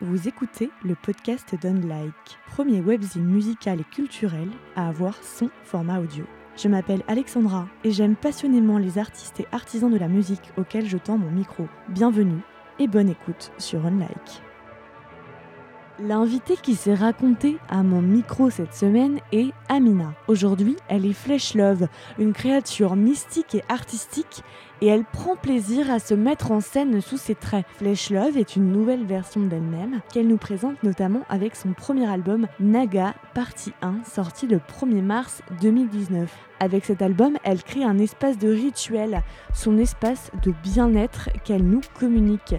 Vous écoutez le podcast d'Unlike, premier webzine musical et culturel à avoir son format audio. Je m'appelle Alexandra et j'aime passionnément les artistes et artisans de la musique auxquels je tends mon micro. Bienvenue et bonne écoute sur Unlike. L'invitée qui s'est racontée à mon micro cette semaine est Amina. Aujourd'hui, elle est Flesh Love, une créature mystique et artistique, et elle prend plaisir à se mettre en scène sous ses traits. Flesh Love est une nouvelle version d'elle-même qu'elle nous présente notamment avec son premier album Naga, partie 1, sorti le 1er mars 2019. Avec cet album, elle crée un espace de rituel, son espace de bien-être qu'elle nous communique.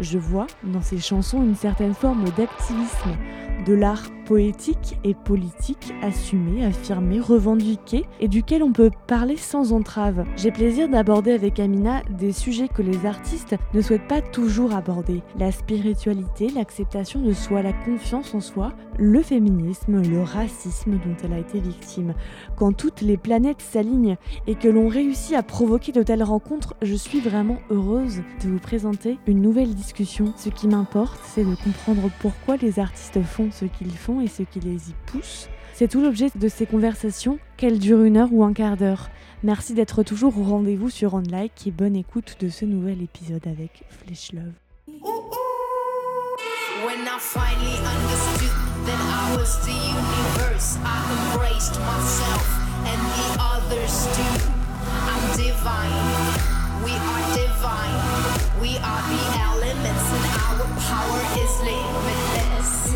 Je vois dans ses chansons une certaine forme d'activisme, de l'art poétique et politique assumé, affirmé, revendiqué et duquel on peut parler sans entrave. J'ai plaisir d'aborder avec Amina des sujets que les artistes ne souhaitent pas toujours aborder. La spiritualité, l'acceptation de soi, la confiance en soi, le féminisme, le racisme dont elle a été victime. Quand toutes les planètes s'alignent et que l'on réussit à provoquer de telles rencontres, je suis vraiment heureuse de vous présenter une nouvelle discussion. Ce qui m'importe, c'est de comprendre pourquoi les artistes font ce qu'ils font et ce qui les y pousse. C'est tout l'objet de ces conversations, qu'elles durent une heure ou un quart d'heure. Merci d'être toujours au rendez-vous sur OnLike et bonne écoute de ce nouvel épisode avec Flesh Love. When I finally understood that I was the universe, I embraced myself and the others too. I'm divine, we are divine, we are the elements, and our power is limitless.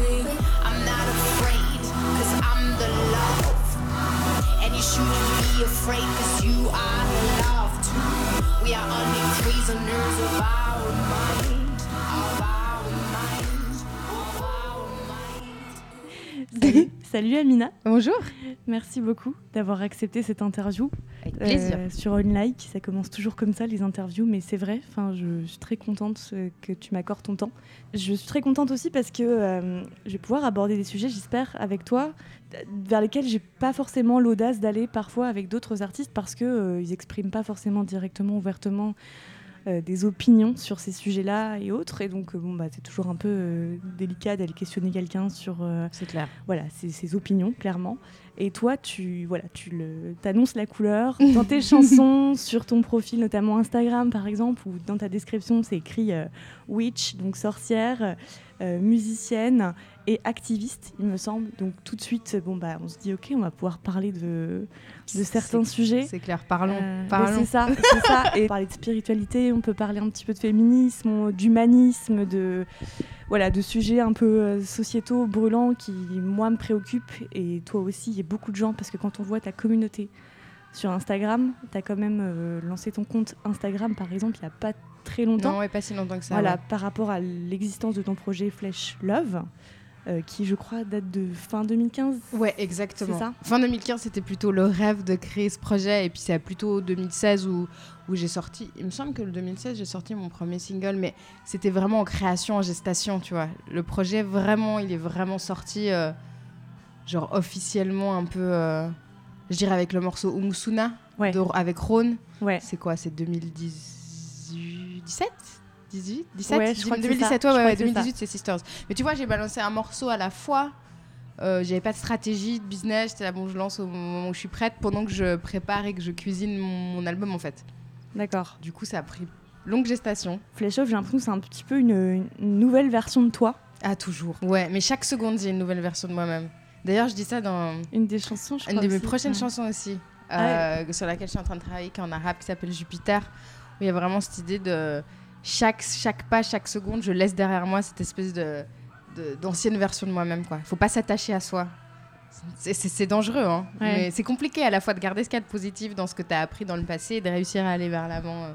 I'm not afraid, cause I'm the love. And you shouldn't be afraid, cause you are love too. We are only prisoners of our mind, of our mind, of our mind. Salut, Amina, Bonjour. merci beaucoup d'avoir accepté cette interview Avec euh, sur OnLike. Ça commence toujours comme ça les interviews, mais c'est vrai, enfin, je suis très contente euh, que tu m'accordes ton temps. Je suis très contente aussi parce que euh, je vais pouvoir aborder des sujets, j'espère, avec toi, euh, vers lesquels j'ai pas forcément l'audace d'aller parfois avec d'autres artistes parce que euh, ils expriment pas forcément directement, ouvertement euh, des opinions sur ces sujets-là et autres. Et donc, euh, bon, bah, c'est toujours un peu euh, délicat d'aller questionner quelqu'un sur euh, clair. voilà, ses, ses opinions, clairement. Et toi, tu voilà, tu le, annonces la couleur dans tes chansons, sur ton profil, notamment Instagram, par exemple, ou dans ta description, c'est écrit euh, witch, donc sorcière, euh, musicienne et activiste, il me semble. Donc tout de suite, bon bah, on se dit ok, on va pouvoir parler de, de certains sujets. C'est clair, parlons. Euh, mais parlons. c'est ça, c'est ça. Et parler de spiritualité, on peut parler un petit peu de féminisme, on- d'humanisme, de voilà, de sujets un peu euh, sociétaux, brûlants, qui moi me préoccupent et toi aussi. Il y a beaucoup de gens parce que quand on voit ta communauté sur Instagram, tu as quand même euh, lancé ton compte Instagram par exemple il n'y a pas très longtemps. Non, ouais, pas si longtemps que ça. voilà, ouais. par rapport à l'existence de ton projet Flesh Love, euh, qui je crois date de fin 2015. Ouais, exactement. Ça? Fin 2015, c'était plutôt le rêve de créer ce projet. Et puis c'est plutôt 2016 où, où j'ai sorti. Il me semble que le 2016, j'ai sorti mon premier single. Mais c'était vraiment en création, en gestation, tu vois. Le projet, vraiment, il est vraiment sorti, euh, genre officiellement un peu. euh, je dirais avec le morceau Umusuna, Ouais. de- avec Rhône. Ouais. C'est quoi? C'est 2017 18 17 Ouais, je crois que c'est 2017 ça. ouais, Je ouais, crois que c'est 2018 c'est Sisters mais tu vois j'ai balancé un morceau à la fois euh, j'avais pas de stratégie de business j'étais là bon je lance au moment où je suis prête pendant que je prépare et que je cuisine mon, mon album en fait D'accord. du coup ça a pris longue gestation Flesh Love, j'ai l'impression que c'est un petit peu une, une nouvelle version de toi. ah toujours ouais mais chaque seconde j'ai une nouvelle version de moi-même d'ailleurs je dis ça dans Une des chansons, je une crois. de mes prochaines Ouais. chansons aussi, Ah euh, sur laquelle je suis en train de travailler, qui est en arabe, qui s'appelle Jupiter, où il y a vraiment cette idée de chaque, chaque pas, chaque seconde, je laisse derrière moi cette espèce de d'ancienne version de moi-même. quoi. faut pas s'attacher à soi. C'est- dangereux, hein. Ouais. mais c'est compliqué à la fois de garder ce qu'il y a de positif dans ce que tu as appris dans le passé et de réussir à aller vers l'avant. euh.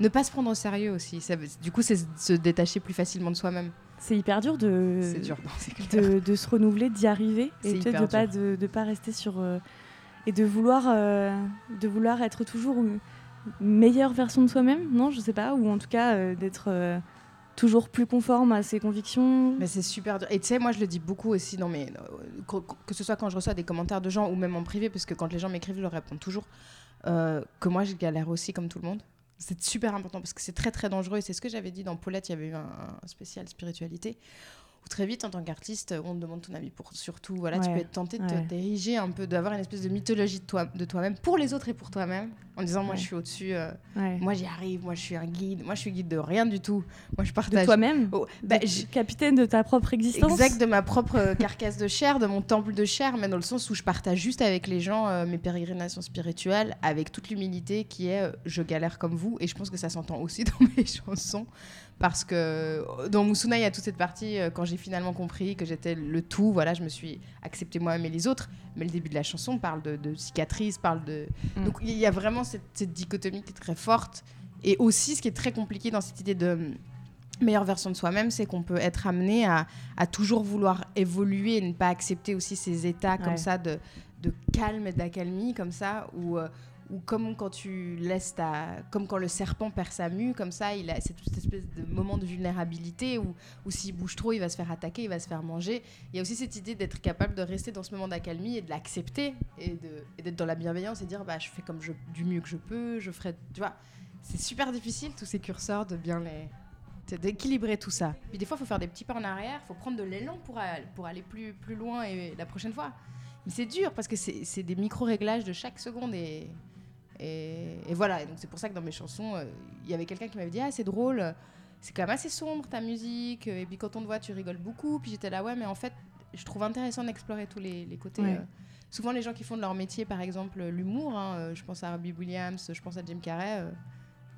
Ne pas se prendre au sérieux aussi. Ça- du coup, c'est se détacher plus facilement de soi-même. C'est hyper dur de, dur, non, de, de se renouveler, d'y arriver. Et de pas, dur. de, de pas rester sur. euh, et de vouloir, euh, de vouloir être toujours une meilleure version de soi-même, non Je sais pas. Ou en tout cas, euh, d'être euh, toujours plus conforme à ses convictions. Mais c'est super dur. Et tu sais, moi, je le dis beaucoup aussi dans mes. euh, que, ce soit quand je reçois des commentaires de gens ou même en privé, parce que quand les gens m'écrivent, je leur réponds toujours que moi, je galère aussi comme tout le monde. C'est super important parce que c'est très très dangereux. Et c'est ce que j'avais dit dans Paulette, il y avait eu un spécial spiritualité. Où très vite, en tant qu'artiste, on te demande ton avis pour surtout. Voilà, tu peux être tenté de ouais. te d'ériger un peu, d'avoir une espèce de mythologie de toi- de toi-même pour les autres et pour toi-même. En disant, moi je suis au-dessus, euh, moi j'y arrive, moi je suis un guide, moi je suis guide de rien du tout. Moi je De partage. toi-même Oh, bah, De- Capitaine de ta propre existence Exact, de ma propre euh, carcasse de chair, de mon temple de chair, mais dans le sens où je partage juste avec les gens euh, mes pérégrinations spirituelles, avec toute l'humilité qui est euh, je galère comme vous, et je pense que ça s'entend aussi dans mes chansons, parce que euh, dans Moussuna, il y a toute cette partie, euh, quand j'ai finalement compris que j'étais le tout, voilà, je me suis accepté moi-même et les autres, mais le début de la chanson parle de, de cicatrices, parle de... Mm. Donc il y a vraiment cette, cette dichotomie qui est très forte, et aussi ce qui est très compliqué dans cette idée de hum, meilleure version de soi-même, c'est qu'on peut être amené à, à toujours vouloir évoluer et ne pas accepter aussi ces états comme ça de, de calme et d'accalmie, comme ça, ou ou comme quand tu laisses ta... Comme quand le serpent perd sa mue, comme ça, il a cette, cette espèce de moment de vulnérabilité où, où s'il bouge trop, il va se faire attaquer, il va se faire manger. Il y a aussi cette idée d'être capable de rester dans ce moment d'accalmie et de l'accepter et d'être dans la bienveillance et dire bah, je fais comme je, du mieux que je peux, je ferai... Tu vois, c'est super difficile, tous ces curseurs, de bien les... c'est d'équilibrer tout ça. Puis des fois, il faut faire des petits pas en arrière, il faut prendre de l'élan pour, aller- plus, plus loin et la prochaine fois. Mais c'est dur parce que c'est c'est des micro-réglages de chaque seconde et, et, et voilà. Et donc c'est pour ça que dans mes chansons, euh, il y avait quelqu'un qui m'avait dit Ah, c'est drôle, euh, c'est quand même assez sombre ta musique. Et puis quand on te voit, tu rigoles beaucoup. Puis j'étais là, ouais, mais en fait, je trouve intéressant d'explorer tous les, les côtés. Ouais. euh. Souvent, les gens qui font de leur métier, par exemple, l'humour, hein, euh, je pense à Robbie Williams, je pense à Jim Carrey, euh,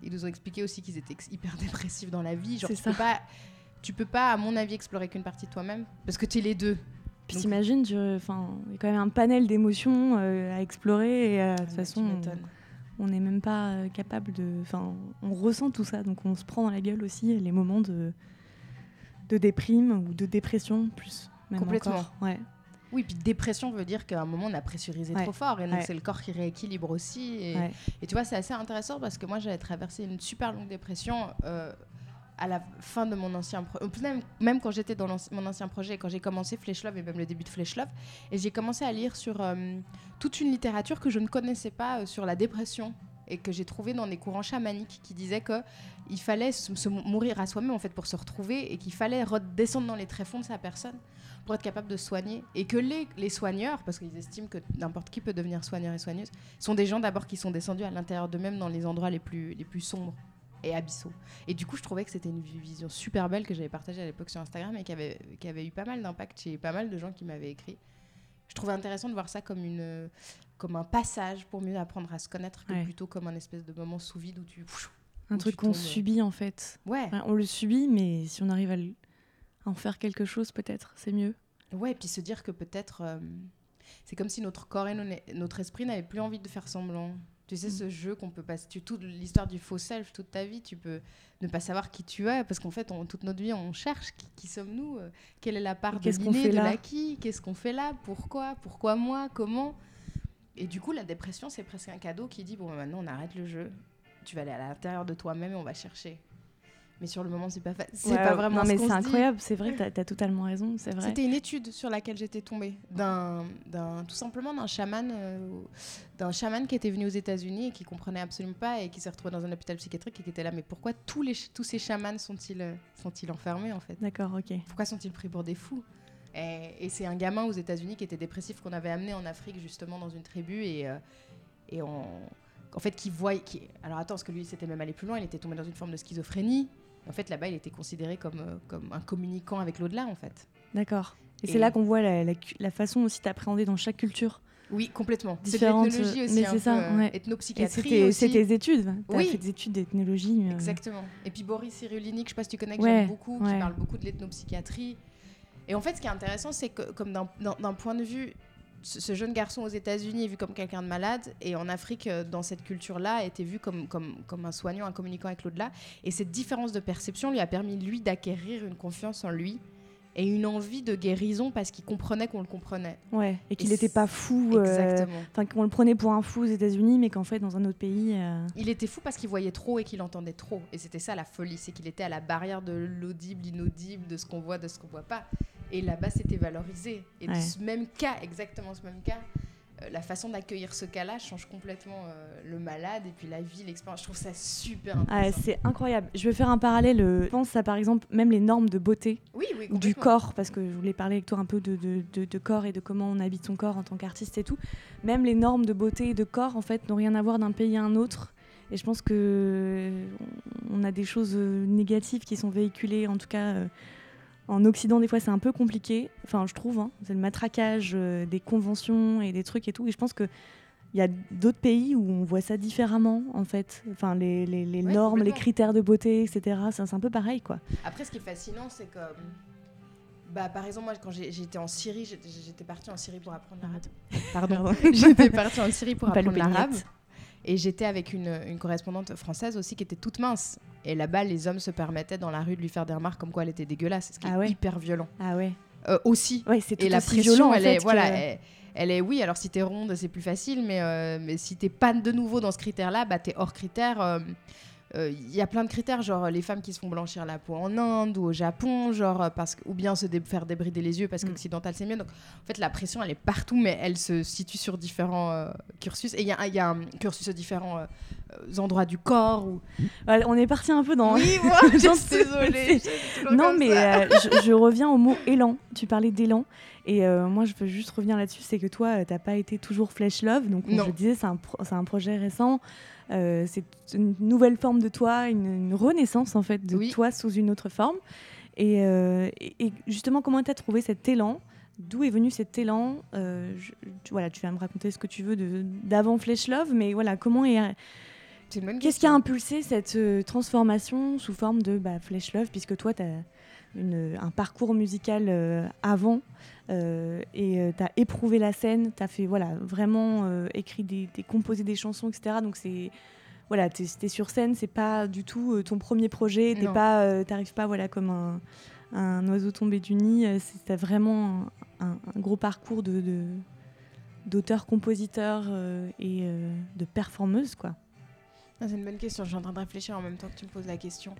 ils nous ont expliqué aussi qu'ils étaient hyper dépressifs dans la vie. Genre, tu ça. peux pas. Tu peux pas, à mon avis, explorer qu'une partie de toi-même parce que tu es les deux. Puis t'imagines, il y a quand même un panel d'émotions euh, à explorer et euh, de toute Ah, façon, tu on- n'est même pas euh, capable de. Enfin, on ressent tout ça, donc on se prend dans la gueule aussi les moments de, de déprime ou de dépression, plus. Même Complètement. encore. Ouais. Oui, puis dépression veut dire qu'à un moment on a pressurisé Ouais. trop fort et donc Ouais. c'est le corps qui rééquilibre aussi. Et tu vois, c'est assez intéressant parce que moi j'avais traversé une super longue dépression euh, à la fin de mon ancien projet. Même, quand j'étais dans mon ancien projet, quand j'ai commencé Flesh Love et même le début de Flesh Love, et j'ai commencé à lire sur euh, toute une littérature que je ne connaissais pas euh, sur la dépression et que j'ai trouvé dans des courants chamaniques qui disaient que il fallait se, se mourir à soi-même en fait pour se retrouver et qu'il fallait redescendre dans les tréfonds de sa personne pour être capable de soigner et que les, les soigneurs, parce qu'ils estiment que n'importe qui peut devenir soigneur et soigneuse, sont des gens d'abord qui sont descendus à l'intérieur d'eux-mêmes dans les endroits les plus, les plus sombres et abyssaux. Et du coup, je trouvais que c'était une vision super belle que j'avais partagée à l'époque sur Instagram et qui avait, qui avait eu pas mal d'impact chez pas mal de gens qui m'avaient écrit. Je trouvais intéressant de voir ça comme, une, comme un passage pour mieux apprendre à se connaître que Ouais. plutôt comme un espèce de moment sous vide où tu... Un Où truc qu'on subit en fait. Ouais, on le subit, mais si on arrive à, en faire quelque chose, peut-être, c'est mieux. Ouais, et puis se dire que peut-être euh, c'est comme si notre corps et no- notre esprit n'avaient plus envie de faire semblant. Tu sais, Mm. ce jeu qu'on peut passer, tu, toute l'histoire du faux self, toute ta vie, tu peux ne pas savoir qui tu es, parce qu'en fait, on- toute notre vie, on cherche qui, qui sommes-nous, euh, quelle est la part de l'inné, de l'acquis, qu'est-ce qu'on fait là, pourquoi, pourquoi moi, comment? Et du coup, la dépression, c'est presque un cadeau qui dit bon, bah, maintenant, on arrête le jeu, tu vas aller à l'intérieur de toi-même et on va chercher. Mais sur le moment, c'est pas, fa- c'est Ouais, pas vraiment Non, ce mais c'est incroyable, c'est vrai que t'as as totalement raison, c'est vrai. C'était une étude sur laquelle j'étais tombée, d'un, d'un- tout simplement d'un chaman, euh, d'un chaman qui était venu aux États-Unis et qui comprenait absolument pas et qui s'est retrouvé dans un hôpital psychiatrique et qui était là. Mais pourquoi tous, les, tous ces chamans sont-ils, euh, sont-ils enfermés en fait? D'accord, ok. Pourquoi sont-ils pris pour des fous? Et, et c'est un gamin aux États-Unis qui était dépressif qu'on avait amené en Afrique justement dans une tribu et, euh, et on, en fait qui voyait. Qui, alors attends, parce que lui c'était même allé plus loin, il était tombé dans une forme de schizophrénie. En fait, là-bas, il était considéré comme, euh, comme un communicant avec l'au-delà, en fait. D'accord. Et, Et- c'est là qu'on voit la, la la façon aussi d'appréhender dans chaque culture. Oui, complètement. C'est Différentes, l'ethnologie euh, aussi, mais c'est ça, euh, ouais. Et ethnopsychiatrie c'est tes études. T'as Oui. fait des études d'ethnologie. euh, Exactement. Et puis Boris Cyrulnik, je sais pas si tu connais, que Ouais, j'aime beaucoup, qui parle beaucoup de l'ethnopsychiatrie. Et en fait, ce qui est intéressant, c'est que, comme d'un- point de vue, ce jeune garçon aux États-Unis est vu comme quelqu'un de malade, et en Afrique, euh, dans cette culture-là, était vu comme, comme, comme un soignant, un communicant avec l'au-delà. Et cette différence de perception lui a permis, lui, d'acquérir une confiance en lui et une envie de guérison parce qu'il comprenait qu'on le comprenait. Ouais. Et qu'il n'était pas fou. euh, Exactement. Enfin, qu'on le prenait pour un fou aux États-Unis, mais qu'en fait, dans un autre pays. euh, Il était fou parce qu'il voyait trop et qu'il entendait trop. Et c'était ça la folie, c'est qu'il était à la barrière de l'audible, l'inaudible, de ce qu'on voit, de ce qu'on voit pas. Et là-bas, c'était valorisé. Et Ouais. ce même cas, exactement ce même cas, euh, la façon d'accueillir ce cas-là change complètement euh, le malade et puis la vie, l'expérience. Je trouve ça super Ah, intéressant. c'est incroyable. Je vais faire un parallèle. euh, Je pense à par exemple même les normes de beauté oui, oui, ou du corps, parce que je voulais parler avec toi un peu de, de- de- de corps et de comment on habite son corps en tant qu'artiste et tout. Même les normes de beauté et de corps, en fait, n'ont rien à voir d'un pays à un autre. Et je pense que on a des choses négatives qui sont véhiculées, en tout cas en Occident, des fois c'est un peu compliqué. Enfin, je trouve, hein. c'est le matraquage euh, des conventions et des trucs et tout. Et je pense que il y a d'autres pays où on voit ça différemment, en fait. Enfin, les, les- les Ouais, normes, les critères de beauté, etc. C'est un peu pareil, quoi. Après, ce qui est fascinant, c'est que. Bah, par exemple, moi, quand j'étais en Syrie, j'étais partie en Syrie pour apprendre l'arabe. Pardon. j'étais partie en Syrie pour apprendre l'arabe. Et j'étais avec une, une correspondante française aussi qui était toute mince. Et là-bas, les hommes se permettaient dans la rue de lui faire des remarques comme quoi elle était dégueulasse, ce qui Ah est ouais. hyper violent. Ah ouais. Euh, aussi. Ouais, c'est tout Et la pression, violent, en elle, fait, est, voilà, que- elle, elle est, oui, alors si t'es ronde, c'est plus facile, mais, euh, mais si t'es pas de nouveau dans ce critère-là, bah t'es hors critère. euh, Il y a plein de critères, genre les femmes qui se font blanchir la peau en Inde ou au Japon, genre euh, parce que, ou bien se dé- faire débrider les yeux parce Mm. qu'occidental c'est mieux. Donc en fait la pression elle est partout, mais elle se situe sur différents euh, cursus. Et il y, a un- il y a un cursus à différents euh, euh, endroits du corps. Ou... Ouais, on est parti un peu dans. Oui, moi, je J'en suis désolée. Non, mais euh, je, je reviens au mot élan. Tu parlais d'élan. Et euh, moi, je veux juste revenir là-dessus. C'est que toi, euh, t'as pas été toujours Flesh Love. Donc, comme je disais, c'est un, pro- c'est un projet récent. Euh, c'est une nouvelle forme de toi, une, une renaissance en fait de Oui. toi sous une autre forme. Et, euh, et- et justement, comment tu as trouvé cet élan? D'où est venu cet élan? Euh, je- tu, Voilà, tu vas me raconter ce que tu veux d'avant Flesh Love, mais voilà, comment est, Qu'est-ce qui a impulsé cette transformation sous forme de bah, Flesh Love, puisque toi, tu as un parcours musical euh, avant euh, et tu as éprouvé la scène, tu as fait voilà, vraiment euh, écrit des, des composé des chansons, etc. Donc c'est voilà, t'es es sur scène, c'est pas du tout euh, ton premier projet, Non. pas, euh, t'arrives pas voilà comme un, un oiseau tombé du nid. euh, c'est- vraiment un, un- un gros parcours de d'auteur-compositeur euh, et euh, de performeuse quoi. Ah, c'est une bonne question. Je suis en train de réfléchir en même temps que tu me poses la question.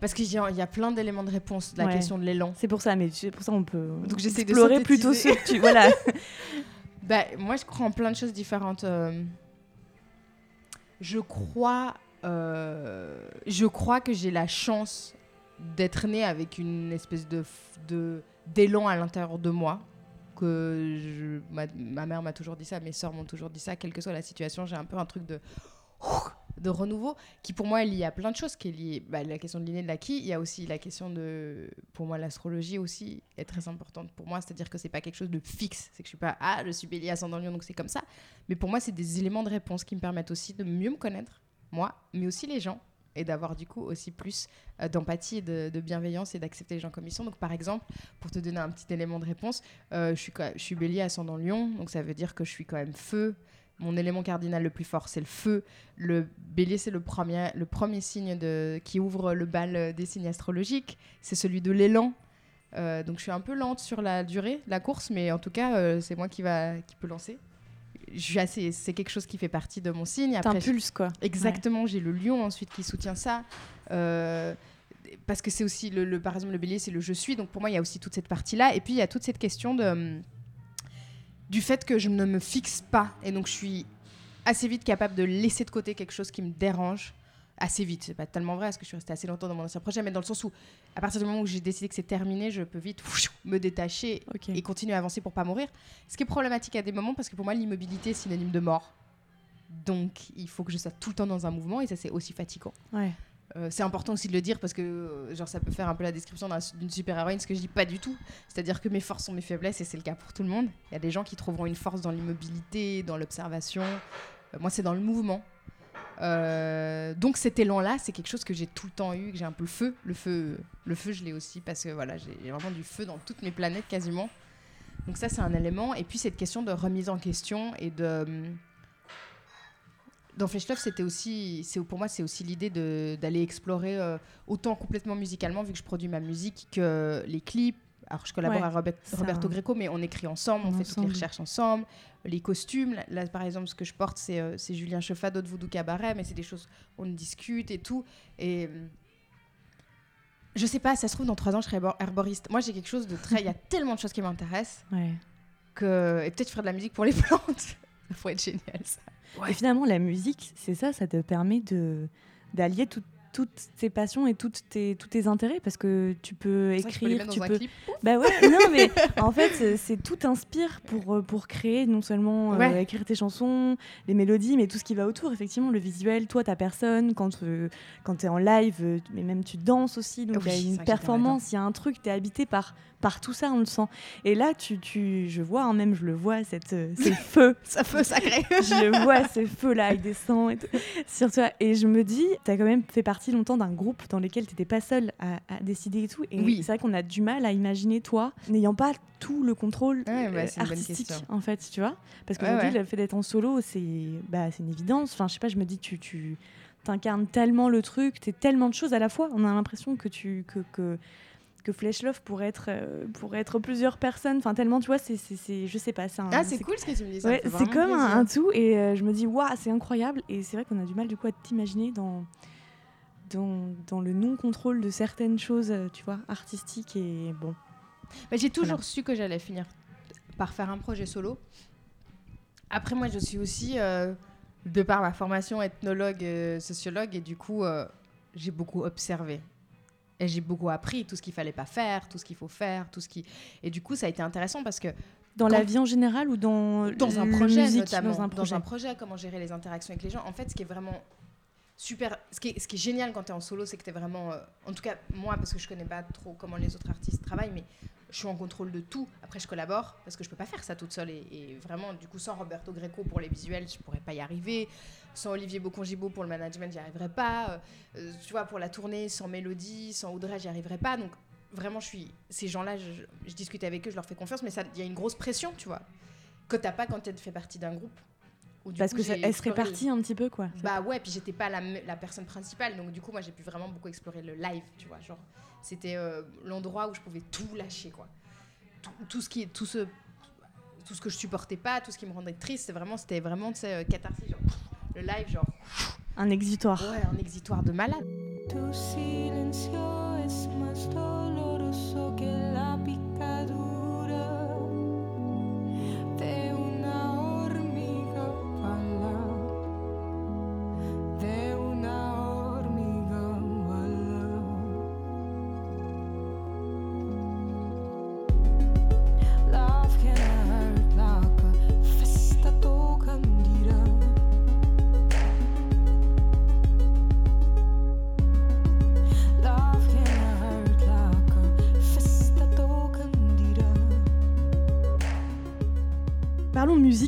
Parce qu'il y, a- il y a plein d'éléments de réponse de la Ouais. question de l'élan. C'est pour ça, mais c'est pour ça on peut Donc j'essaie de explorer plutôt synthétiser. ce que tu voilà. Bah, moi, je crois en plein de choses différentes. euh. Je crois, euh, je crois que j'ai la chance d'être née avec une espèce de de d'élan à l'intérieur de moi. Que je- ma, ma mère m'a toujours dit ça, mes sœurs m'ont toujours dit ça. Quelle que soit la situation, j'ai un peu un truc de de renouveau qui pour moi est lié à plein de choses qui est lié bah, la question de l'inné de l'acquis. Il y a aussi la question de pour moi l'astrologie aussi est très importante pour moi. C'est à dire que c'est pas quelque chose de fixe. C'est que je suis pas ah je suis bélier ascendant lion donc c'est comme ça. Mais pour moi c'est des éléments de réponse qui me permettent aussi de mieux me connaître moi mais aussi les gens. Et d'avoir du coup aussi plus euh, d'empathie et de, bienveillance et d'accepter les gens comme ils sont. Donc par exemple pour te donner un petit élément de réponse euh, je suis je suis bélier ascendant lion donc ça veut dire que je suis quand même feu mon élément cardinal le plus fort, c'est le feu. Le bélier, c'est le premier, le premier signe de, qui ouvre le bal des signes astrologiques. C'est celui de l'élan. Euh, donc je suis un peu lente sur la durée la course, mais en tout cas, euh, c'est moi qui, va, qui peut lancer. C'est quelque chose qui fait partie de mon signe. Après, T'impulses quoi. Exactement, j'ai le lion ensuite qui soutient ça. Euh, parce que c'est aussi, le, le- par exemple, le bélier, c'est le je suis. Donc pour moi, il y a aussi toute cette partie-là. Et puis, il y a toute cette question de, hum, du fait que je ne me fixe pas. Et donc, je suis assez vite capable de laisser de côté quelque chose qui me dérange. Assez vite, c'est pas tellement vrai parce que je suis restée assez longtemps dans mon ancien projet, mais dans le sens où, à partir du moment où j'ai décidé que c'est terminé, je peux vite me détacher et continuer à avancer pour pas mourir. Ce qui est problématique à des moments parce que pour moi, l'immobilité est synonyme de mort. Donc, il faut que je sois tout le temps dans un mouvement et ça, c'est aussi fatigant. Ouais. Euh, c'est important aussi de le dire parce que euh, genre ça peut faire un peu la description d'un- d'une super-héroïne, ce que je dis pas du tout. C'est-à-dire que mes forces sont mes faiblesses et c'est le cas pour tout le monde. Il y a des gens qui trouveront une force dans l'immobilité, dans l'observation. Euh, moi, c'est dans le mouvement. Donc cet élan-là, c'est quelque chose que j'ai tout le temps eu, que j'ai un peu le feu. Le feu, le feu, je l'ai aussi parce que voilà, j'ai vraiment du feu dans toutes mes planètes quasiment. Donc ça, c'est un élément. Et puis cette question de remise en question et de hum, dans Flesh Love, c'était aussi, c'est pour moi, c'est aussi l'idée d'aller explorer euh, autant complètement musicalement, vu que je produis ma musique, que les clips. Alors, je collabore Ouais, à Robert- Roberto Greco, mais on écrit ensemble, on fait toutes les recherches ensemble, les costumes. Là, là, par exemple, ce que je porte, c'est euh, Julien Cheffado de Voodoo Cabaret, mais c'est des choses on discute et tout. Et je sais pas, ça se trouve dans trois ans, je serai herbor- herboriste. Moi, j'ai quelque chose de très, il y a tellement de choses qui m'intéressent Ouais. que... Et peut-être faire de la musique pour les plantes. ça pourrait être génial, ça. Et finalement, la musique, c'est ça, ça te permet de d'allier tout- toutes tes passions et toutes tes, tous tes intérêts parce que tu peux Ça, je peux les écrire, tu dans un peux. clip. Bah ouais, non mais en fait, c'est- tout inspire pour, euh, pour créer non seulement euh, écrire tes chansons, les mélodies, mais tout ce qui va autour. Effectivement, le visuel, toi, ta personne, quand, euh, quand tu es en live, euh, mais même tu danses aussi, donc il Oui, y a une performance, il y a un truc, tu es habité par, par tout ça, on le sent. Et là, tu, tu, je vois, hein, même je le vois, cette, euh, ces feux Ça feu sacré. je vois ce feu là il descend et tout, sur toi et je me dis tu as quand même fait partie longtemps d'un groupe dans lequel tu n'étais pas seule à, à décider et tout. Et Oui. c'est vrai qu'on a du mal à imaginer toi n'ayant pas tout le contrôle Ouais, bah, euh, artistique en fait tu vois. Parce Ouais, ouais. le fait d'être en solo c'est bah, une évidence. Enfin je sais pas je me dis tu tu t'incarnes tellement le truc t'es tellement de choses à la fois. On a l'impression que tu que, que que Flesh Love pourrait être, euh, pourrait être plusieurs personnes, enfin tellement, tu vois, c'est, c'est, je sais pas, c'est un, Ah, c'est cool ce que tu me dis. Ouais, c'est comme un tout. Et euh, je me dis waouh c'est incroyable. Et c'est vrai qu'on a du mal du coup à t'imaginer dans, dans dans le non contrôle de certaines choses euh, tu vois artistiques et bon Bah, j'ai toujours Voilà. su que j'allais finir par faire un projet solo. Après, moi, je suis aussi, euh, de par ma formation ethnologue, euh, sociologue, et du coup, euh, j'ai beaucoup observé. Et j'ai beaucoup appris tout ce qu'il fallait pas faire, tout ce qu'il faut faire, tout ce qui. Et du coup, ça a été intéressant parce que dans la vie en général ou dans dans un projet musique, notamment, dans un projet, projet, comment gérer les interactions avec les gens. En fait, ce qui est vraiment super, ce qui est, génial quand tu es en solo, c'est que tu es vraiment, euh, en tout cas moi, parce que je connais pas trop comment les autres artistes travaillent, mais je suis en contrôle de tout. Après, je collabore parce que je peux pas faire ça toute seule et, vraiment, du coup, sans Roberto Greco pour les visuels, je pourrais pas y arriver. Sans Olivier Bocongibo pour le management, j'y arriverais pas. Euh, euh, tu vois, pour la tournée, sans Mélodie, sans Audrey, j'y arriverais pas. Donc vraiment, je suis ces gens-là, je, discute avec eux, je leur fais confiance, mais il y a une grosse pression, tu vois, que t'as pas quand tu fais partie d'un groupe. Où, du parce coup, que ça- j'ai elle se répartit un petit peu quoi Bah ouais, puis j'étais pas la, personne principale, donc du coup, moi, j'ai pu vraiment beaucoup explorer le live, tu vois. Genre, c'était euh, l'endroit où je pouvais tout lâcher, quoi. Tout, tout ce qui tout ce tout ce que je supportais pas, tout ce qui me rendait triste, c'est vraiment c'était vraiment tu sais, euh, catharsis, genre le live, genre un exutoire ouais, un exutoire de malade. Tu silencio es más doloroso que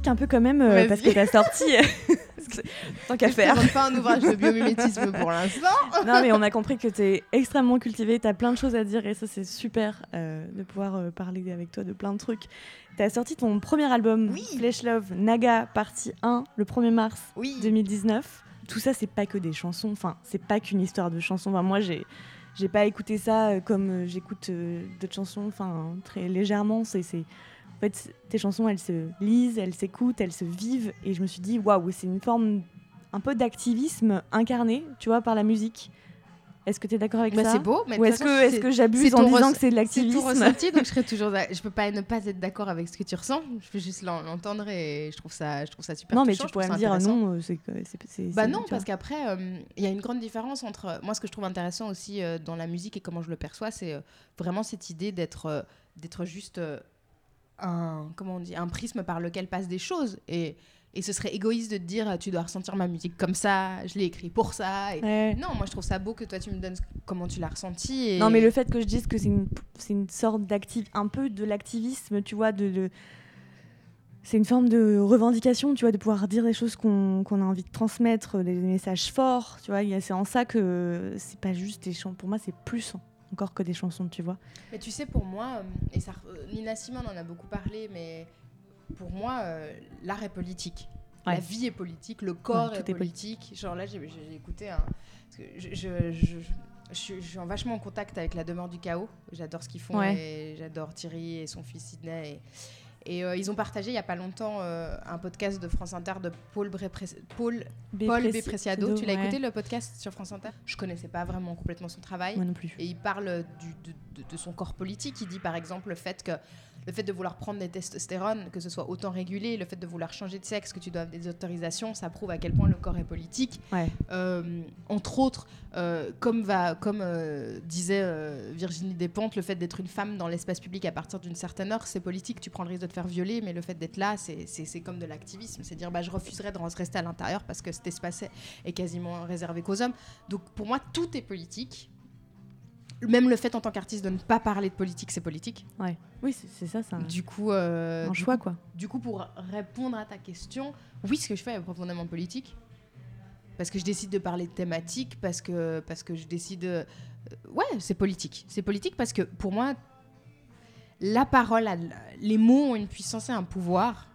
un peu quand même euh, parce que t'as sorti tant qu'à Je faire présente pas un ouvrage de biomimétisme pour l'instant? non mais on a compris que tu es extrêmement cultivé, tu as plein de choses à dire et ça c'est super euh, de pouvoir euh, parler avec toi de plein de trucs. Tu as sorti ton premier album, Oui. Flesh Love Naga partie 1, le 1er mars Oui. 2019. Tout ça c'est pas que des chansons, enfin c'est pas qu'une histoire de chansons. Enfin, moi j'ai j'ai pas écouté ça euh, comme euh, j'écoute euh, d'autres chansons, enfin très légèrement. C'est- en fait c'est- tes chansons elles se lisent, elles s'écoutent, elles se vivent et je me suis dit waouh c'est une forme un peu d'activisme incarné, tu vois, par la musique. Est-ce que tu es d'accord avec Bah, ça c'est beau, mais Ou est-ce que, c'est- c'est j'abuse en ton disant que c'est de C'est tout l'activisme ressenti, donc je serais toujours. Je peux pas ne pas être d'accord avec ce que tu ressens. Je peux juste l'en- l'entendre et je trouve ça, je trouve ça super. Non, mais tu pourrais me dire non, euh, c'est c'est- c'est- Bah c'est- non, parce qu'après, euh, il y a une grande différence entre moi ce que je trouve intéressant aussi euh, dans la musique et comment je le perçois, c'est euh, vraiment cette idée d'être euh, d'être juste euh, un comment on dit un prisme par lequel passent des choses et et ce serait égoïste de te dire tu dois ressentir ma musique comme ça, je l'ai écrit pour ça. et- Ouais. Non, moi je trouve ça beau que toi tu me donnes comment tu l'as ressenti. Et... Non, mais le fait que je dise que c'est une, c'est une sorte d'activ, un peu de l'activisme, tu vois, de, de- c'est une forme de revendication, tu vois, de pouvoir dire des choses qu'on a envie de transmettre, des messages forts, tu vois. C'est en ça que c'est pas juste des chansons. Pour moi, c'est plus encore que des chansons, tu vois. Mais tu sais, pour moi, euh, et ça, euh, Nina Simon en a beaucoup parlé, mais pour moi, euh, l'art est politique. Ouais. La vie est politique, le corps Ouais, est, politique. Genre là, j'ai écouté un. parce que je, je, je- je suis, je suis en vachement en contact avec la demeure du chaos. J'adore ce qu'ils font Ouais. et j'adore Thierry et son fils Sidney. Et, et, euh, ils ont partagé il y a pas longtemps euh, un podcast de France Inter de Paul, Bré- Paul. Tu l'as ouais. écouté le podcast sur France Inter? Je connaissais pas vraiment complètement son travail. Moi non plus. Et il parle du- de, de- de son corps politique. Il dit par exemple le fait que le fait de vouloir prendre des testostérones, que ce soit autant régulé, le fait de vouloir changer de sexe, que tu dois avoir des autorisations, ça prouve à quel point le corps est politique. Ouais. Euh, entre autres, euh, comme, va, comme euh, disait Virginie Despentes, le fait d'être une femme dans l'espace public à partir d'une certaine heure, c'est politique. Tu prends le risque de te faire violer, mais le fait d'être là, c'est- comme de l'activisme. C'est dire, bah, je refuserais de rester à l'intérieur parce que cet espace est- est quasiment réservé qu'aux hommes. Donc pour moi, tout est politique. Même le fait en tant qu'artiste de ne pas parler de politique, c'est politique. Oui, c'est ça, c'est un, Du coup, euh, un du choix, quoi. du coup, pour répondre à ta question, oui, ce que je fais est profondément politique. Parce que je décide de parler de thématiques, parce que, parce que je décide. euh, ouais, c'est politique. C'est politique parce que pour moi, la parole, a- les mots ont une puissance et un pouvoir.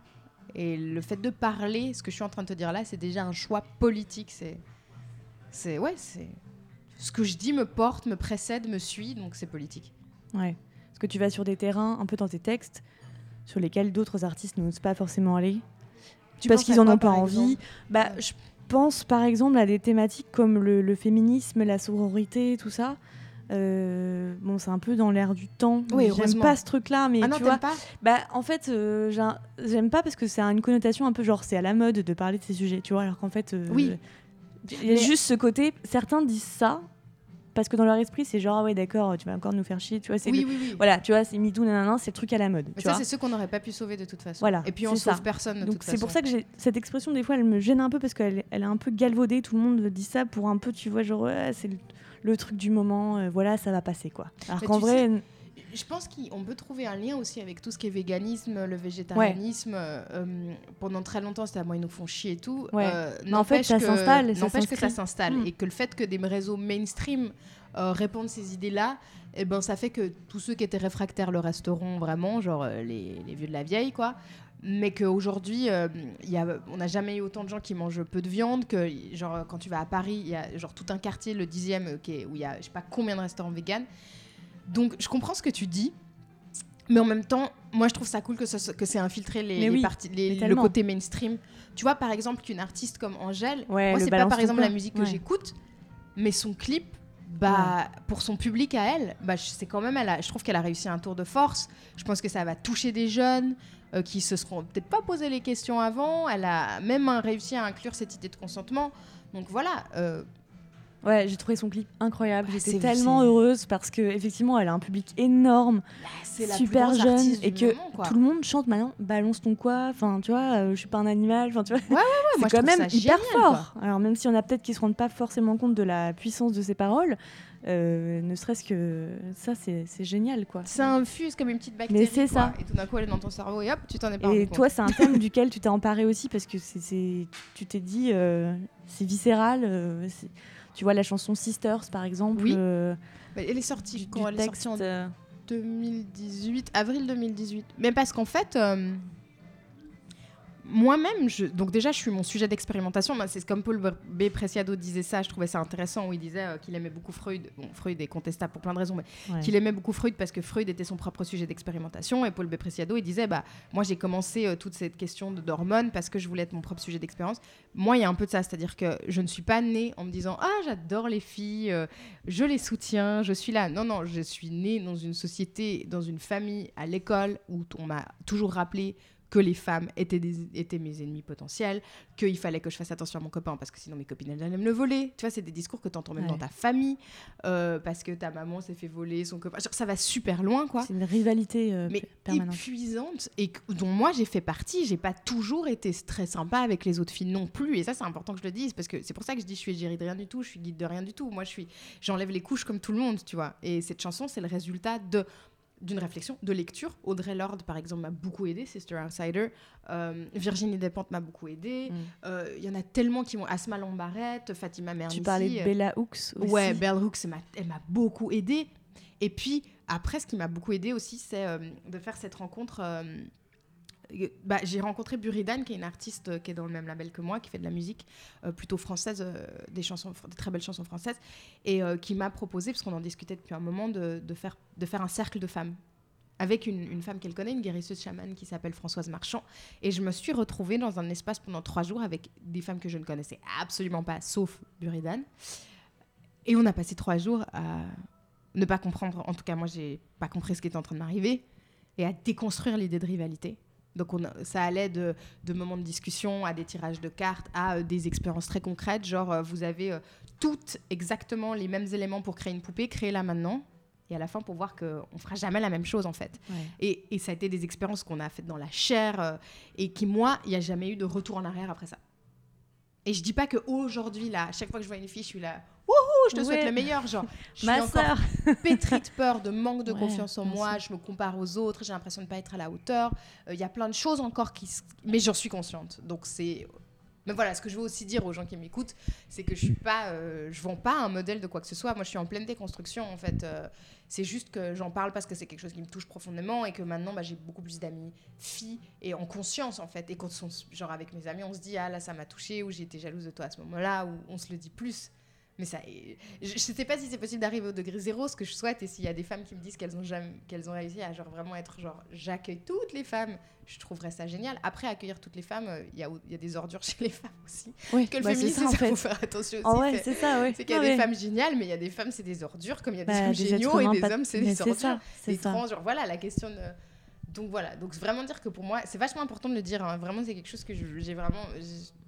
Et le fait de parler, ce que je suis en train de te dire là, c'est déjà un choix politique. C'est. C'est. Ouais, c'est. Ce que je dis me porte, me précède, me suit, donc c'est politique. Ouais. Parce que tu vas sur des terrains, un peu dans tes textes, sur lesquels d'autres artistes n'osent pas forcément aller. Tu parce qu'ils à en quoi, ont pas envie. Bah, je pense par exemple à des thématiques comme le, le féminisme, la sororité, tout ça. Euh, bon, c'est un peu dans l'air du temps. Oui, J'aime pas ce truc-là, mais Ah non, tu vois. pas Bah, en fait, euh, j'aime pas parce que c'est une connotation un peu genre c'est à la mode de parler de ces sujets, tu vois, alors qu'en fait, euh, Oui. il y a Mais- juste ce côté. Certains disent ça parce que dans leur esprit, c'est genre ah ouais, d'accord, tu vas encore nous faire chier, tu vois. C'est Oui, le- oui, oui. Voilà, tu vois, c'est MeToo, nanana, c'est le truc à la mode. Mais tu ça, c'est ceux qu'on n'aurait pas pu sauver de toute façon. Voilà, Et puis on sauve ça. personne de Donc c'est pour ça que cette expression des fois elle me gêne un peu parce qu'elle elle est un peu galvaudée, tout le monde dit ça pour un peu tu vois genre ouais, c'est le, le truc du moment, euh, voilà ça va passer quoi. Alors Mais qu'en vrai Je pense qu'on peut trouver un lien aussi avec tout ce qui est véganisme, le végétarianisme. euh, euh, pendant très longtemps, c'était à moi, ils nous font chier et tout. Ouais. Euh, Mais en fait, ça s'installe, N'empêche que ça s'installe. Mm. Et que le fait que des réseaux mainstream euh, répandent ces idées-là, eh ben, ça fait que tous ceux qui étaient réfractaires le resteront vraiment, genre euh, les, les vieux de la vieille, quoi. Mais qu'aujourd'hui, euh, on n'a jamais eu autant de gens qui mangent peu de viande que, genre, quand tu vas à Paris, il y a genre tout un quartier, le dixième, est, où il y a je sais pas combien de restaurants véganes. Donc, je comprends ce que tu dis. Mais en même temps, moi je trouve ça cool que, ce que c'est infiltré les, les oui, parties- les- mais le côté mainstream. Tu vois, par exemple, qu'une artiste comme Angèle, Ouais, moi c'est pas par exemple la musique que Ouais. j'écoute, mais son clip, bah, pour son public à elle, bah, je- c'est quand même, elle a- je trouve qu'elle a réussi un tour de force. Je pense que ça va toucher des jeunes euh, qui se seront peut-être pas posé les questions avant. Elle a même hein, réussi à inclure cette idée de consentement. Donc voilà, euh, ouais, j'ai trouvé son clip incroyable, Bah, j'étais tellement heureuse parce que effectivement, elle a un public énorme, la super jeune et que moment, quoi. tout le monde chante maintenant balance ton quoi, enfin tu vois, euh, je suis pas un animal, enfin tu vois. Ouais, moi, quand même ça hyper génial, fort. Alors même si on a peut-être qui se rendent pas forcément compte de la puissance de ses paroles, euh, ne serait-ce que ça c'est c'est génial quoi. Ça infuse comme une petite bactérie. c'est quoi. ça. Et tout d'un coup, elle est dans ton cerveau et hop, tu t'en es pas rendu Et toi, c'est un thème duquel tu t'es emparé aussi parce que c'est, c'est- tu t'es dit, euh, c'est viscéral. euh, tu vois la chanson Sisters, par exemple. Oui. euh, Bah, Elle est sortie du, quand du elle est sortie en euh, 2018, avril 2018. Mais parce qu'en fait, euh, moi-même, je- donc déjà, je suis mon sujet d'expérimentation. C'est comme Paul B. Preciado disait ça, je trouvais ça intéressant, où il disait euh, qu'il aimait beaucoup Freud. Bon, Freud est contestable pour plein de raisons, mais ouais. qu'il aimait beaucoup Freud parce que Freud était son propre sujet d'expérimentation. Et Paul B. Preciado, il disait, bah, moi, j'ai commencé euh, toute cette question de- d'hormones parce que je voulais être mon propre sujet d'expérience. Moi, il y a un peu de ça, c'est-à-dire que je ne suis pas née en me disant, ah, j'adore les filles, euh, je les soutiens, je suis là. Non, non, je suis née dans une société, dans une famille, à l'école, où on m'a toujours rappelé que les femmes étaient, des- étaient mes ennemis potentiels, qu'il fallait que je fasse attention à mon copain parce que sinon mes copines elles allaient me le voler. Tu vois, c'est des discours que tu entends même Ouais. dans ta famille euh, parce que ta maman s'est fait voler son copain. Genre, ça va super loin, quoi C'est une rivalité euh, mais permanente. épuisante et dont moi j'ai fait partie. J'ai pas toujours été très sympa avec les autres filles non plus. Et ça, c'est important que je le dise parce que c'est pour ça que je dis je suis égérie de rien du tout, je suis guide de rien du tout. Moi, je suis, j'enlève les couches comme tout le monde, tu vois. Et cette chanson, c'est le résultat de d'une réflexion, de lecture. Audrey Lorde, par exemple, m'a beaucoup aidé, Sister Outsider. Euh, Virginie Despentes m'a beaucoup aidé. Mm. Euh, Il y en a tellement qui m'ont. Asma Lambarette, Fatima Mernissi. Tu parlais de Bella Hooks aussi. Ouais, Bell Hooks, elle m'a- elle m'a beaucoup aidé. Et puis, après, ce qui m'a beaucoup aidé aussi, c'est euh, de faire cette rencontre. Bah, j'ai rencontré Buridan, qui est une artiste euh, qui est dans le même label que moi, qui fait de la musique euh, plutôt française, euh, des, très belles chansons françaises, et qui m'a proposé, parce qu'on en discutait depuis un moment, de, de faire, de faire un cercle de femmes avec une, une femme qu'elle connaît, une guérisseuse chamane qui s'appelle Françoise Marchand. Et je me suis retrouvée dans un espace pendant trois jours avec des femmes que je ne connaissais absolument pas, sauf Buridan. Et on a passé trois jours à ne pas comprendre. En tout cas, moi, j'ai pas compris ce qui était en train de m'arriver. et à déconstruire l'idée de rivalité. Donc on a- ça allait de, de moments de discussion à des tirages de cartes, à euh, des expériences très concrètes, genre euh, vous avez euh, toutes exactement les mêmes éléments pour créer une poupée, créez-la maintenant, et à la fin pour voir qu'on fera jamais la même chose en fait. Et, et ça a été des expériences qu'on a faites dans la chair et qui, moi, il n'y a jamais eu de retour en arrière après ça. Et je dis pas qu'aujourd'hui, là, à chaque fois que je vois une fille, je suis là, wouhou, je te souhaite le meilleur. Genre, je suis Ma encore pétrie de peur, de manque de Ouais, confiance en moi, je me compare aux autres, j'ai l'impression de ne pas être à la hauteur. Euh, Il y a plein de choses encore qui. Mais j'en suis consciente. Donc c'est. Mais voilà, ce que je veux aussi dire aux gens qui m'écoutent, c'est que je suis pas, euh, je vends pas un modèle de quoi que ce soit. Moi, je suis en pleine déconstruction en fait. Euh, c'est juste que j'en parle parce que c'est quelque chose qui me touche profondément et que maintenant, bah, j'ai beaucoup plus d'amis filles et en conscience en fait. Et quand on, genre avec mes amis, on se dit ah là ça m'a touché ou été jalouse de toi à ce moment-là ou on se le dit plus. Mais ça, je ne sais pas si c'est possible d'arriver au degré zéro, ce que je souhaite, et s'il y a des femmes qui me disent qu'elles ont jamais, qu'elles ont réussi à genre vraiment être genre j'accueille toutes les femmes, je trouverais ça génial. Après accueillir toutes les femmes, euh, il y, y a des ordures chez les femmes aussi. Oui, Que le bah, féminisme, ça, en fait. faut faire attention aussi. Ah ouais, c'est- ça, ouais. c'est qu'il y a Non, des femmes géniales, mais il y a des femmes, c'est des ordures, comme il y a des bah, hommes géniaux et des hommes, c'est des ordures ça, c'est des trans, genre voilà la question de. Donc voilà, donc vraiment dire que pour moi, c'est vachement important de le dire. hein. Vraiment, c'est quelque chose que j'ai vraiment.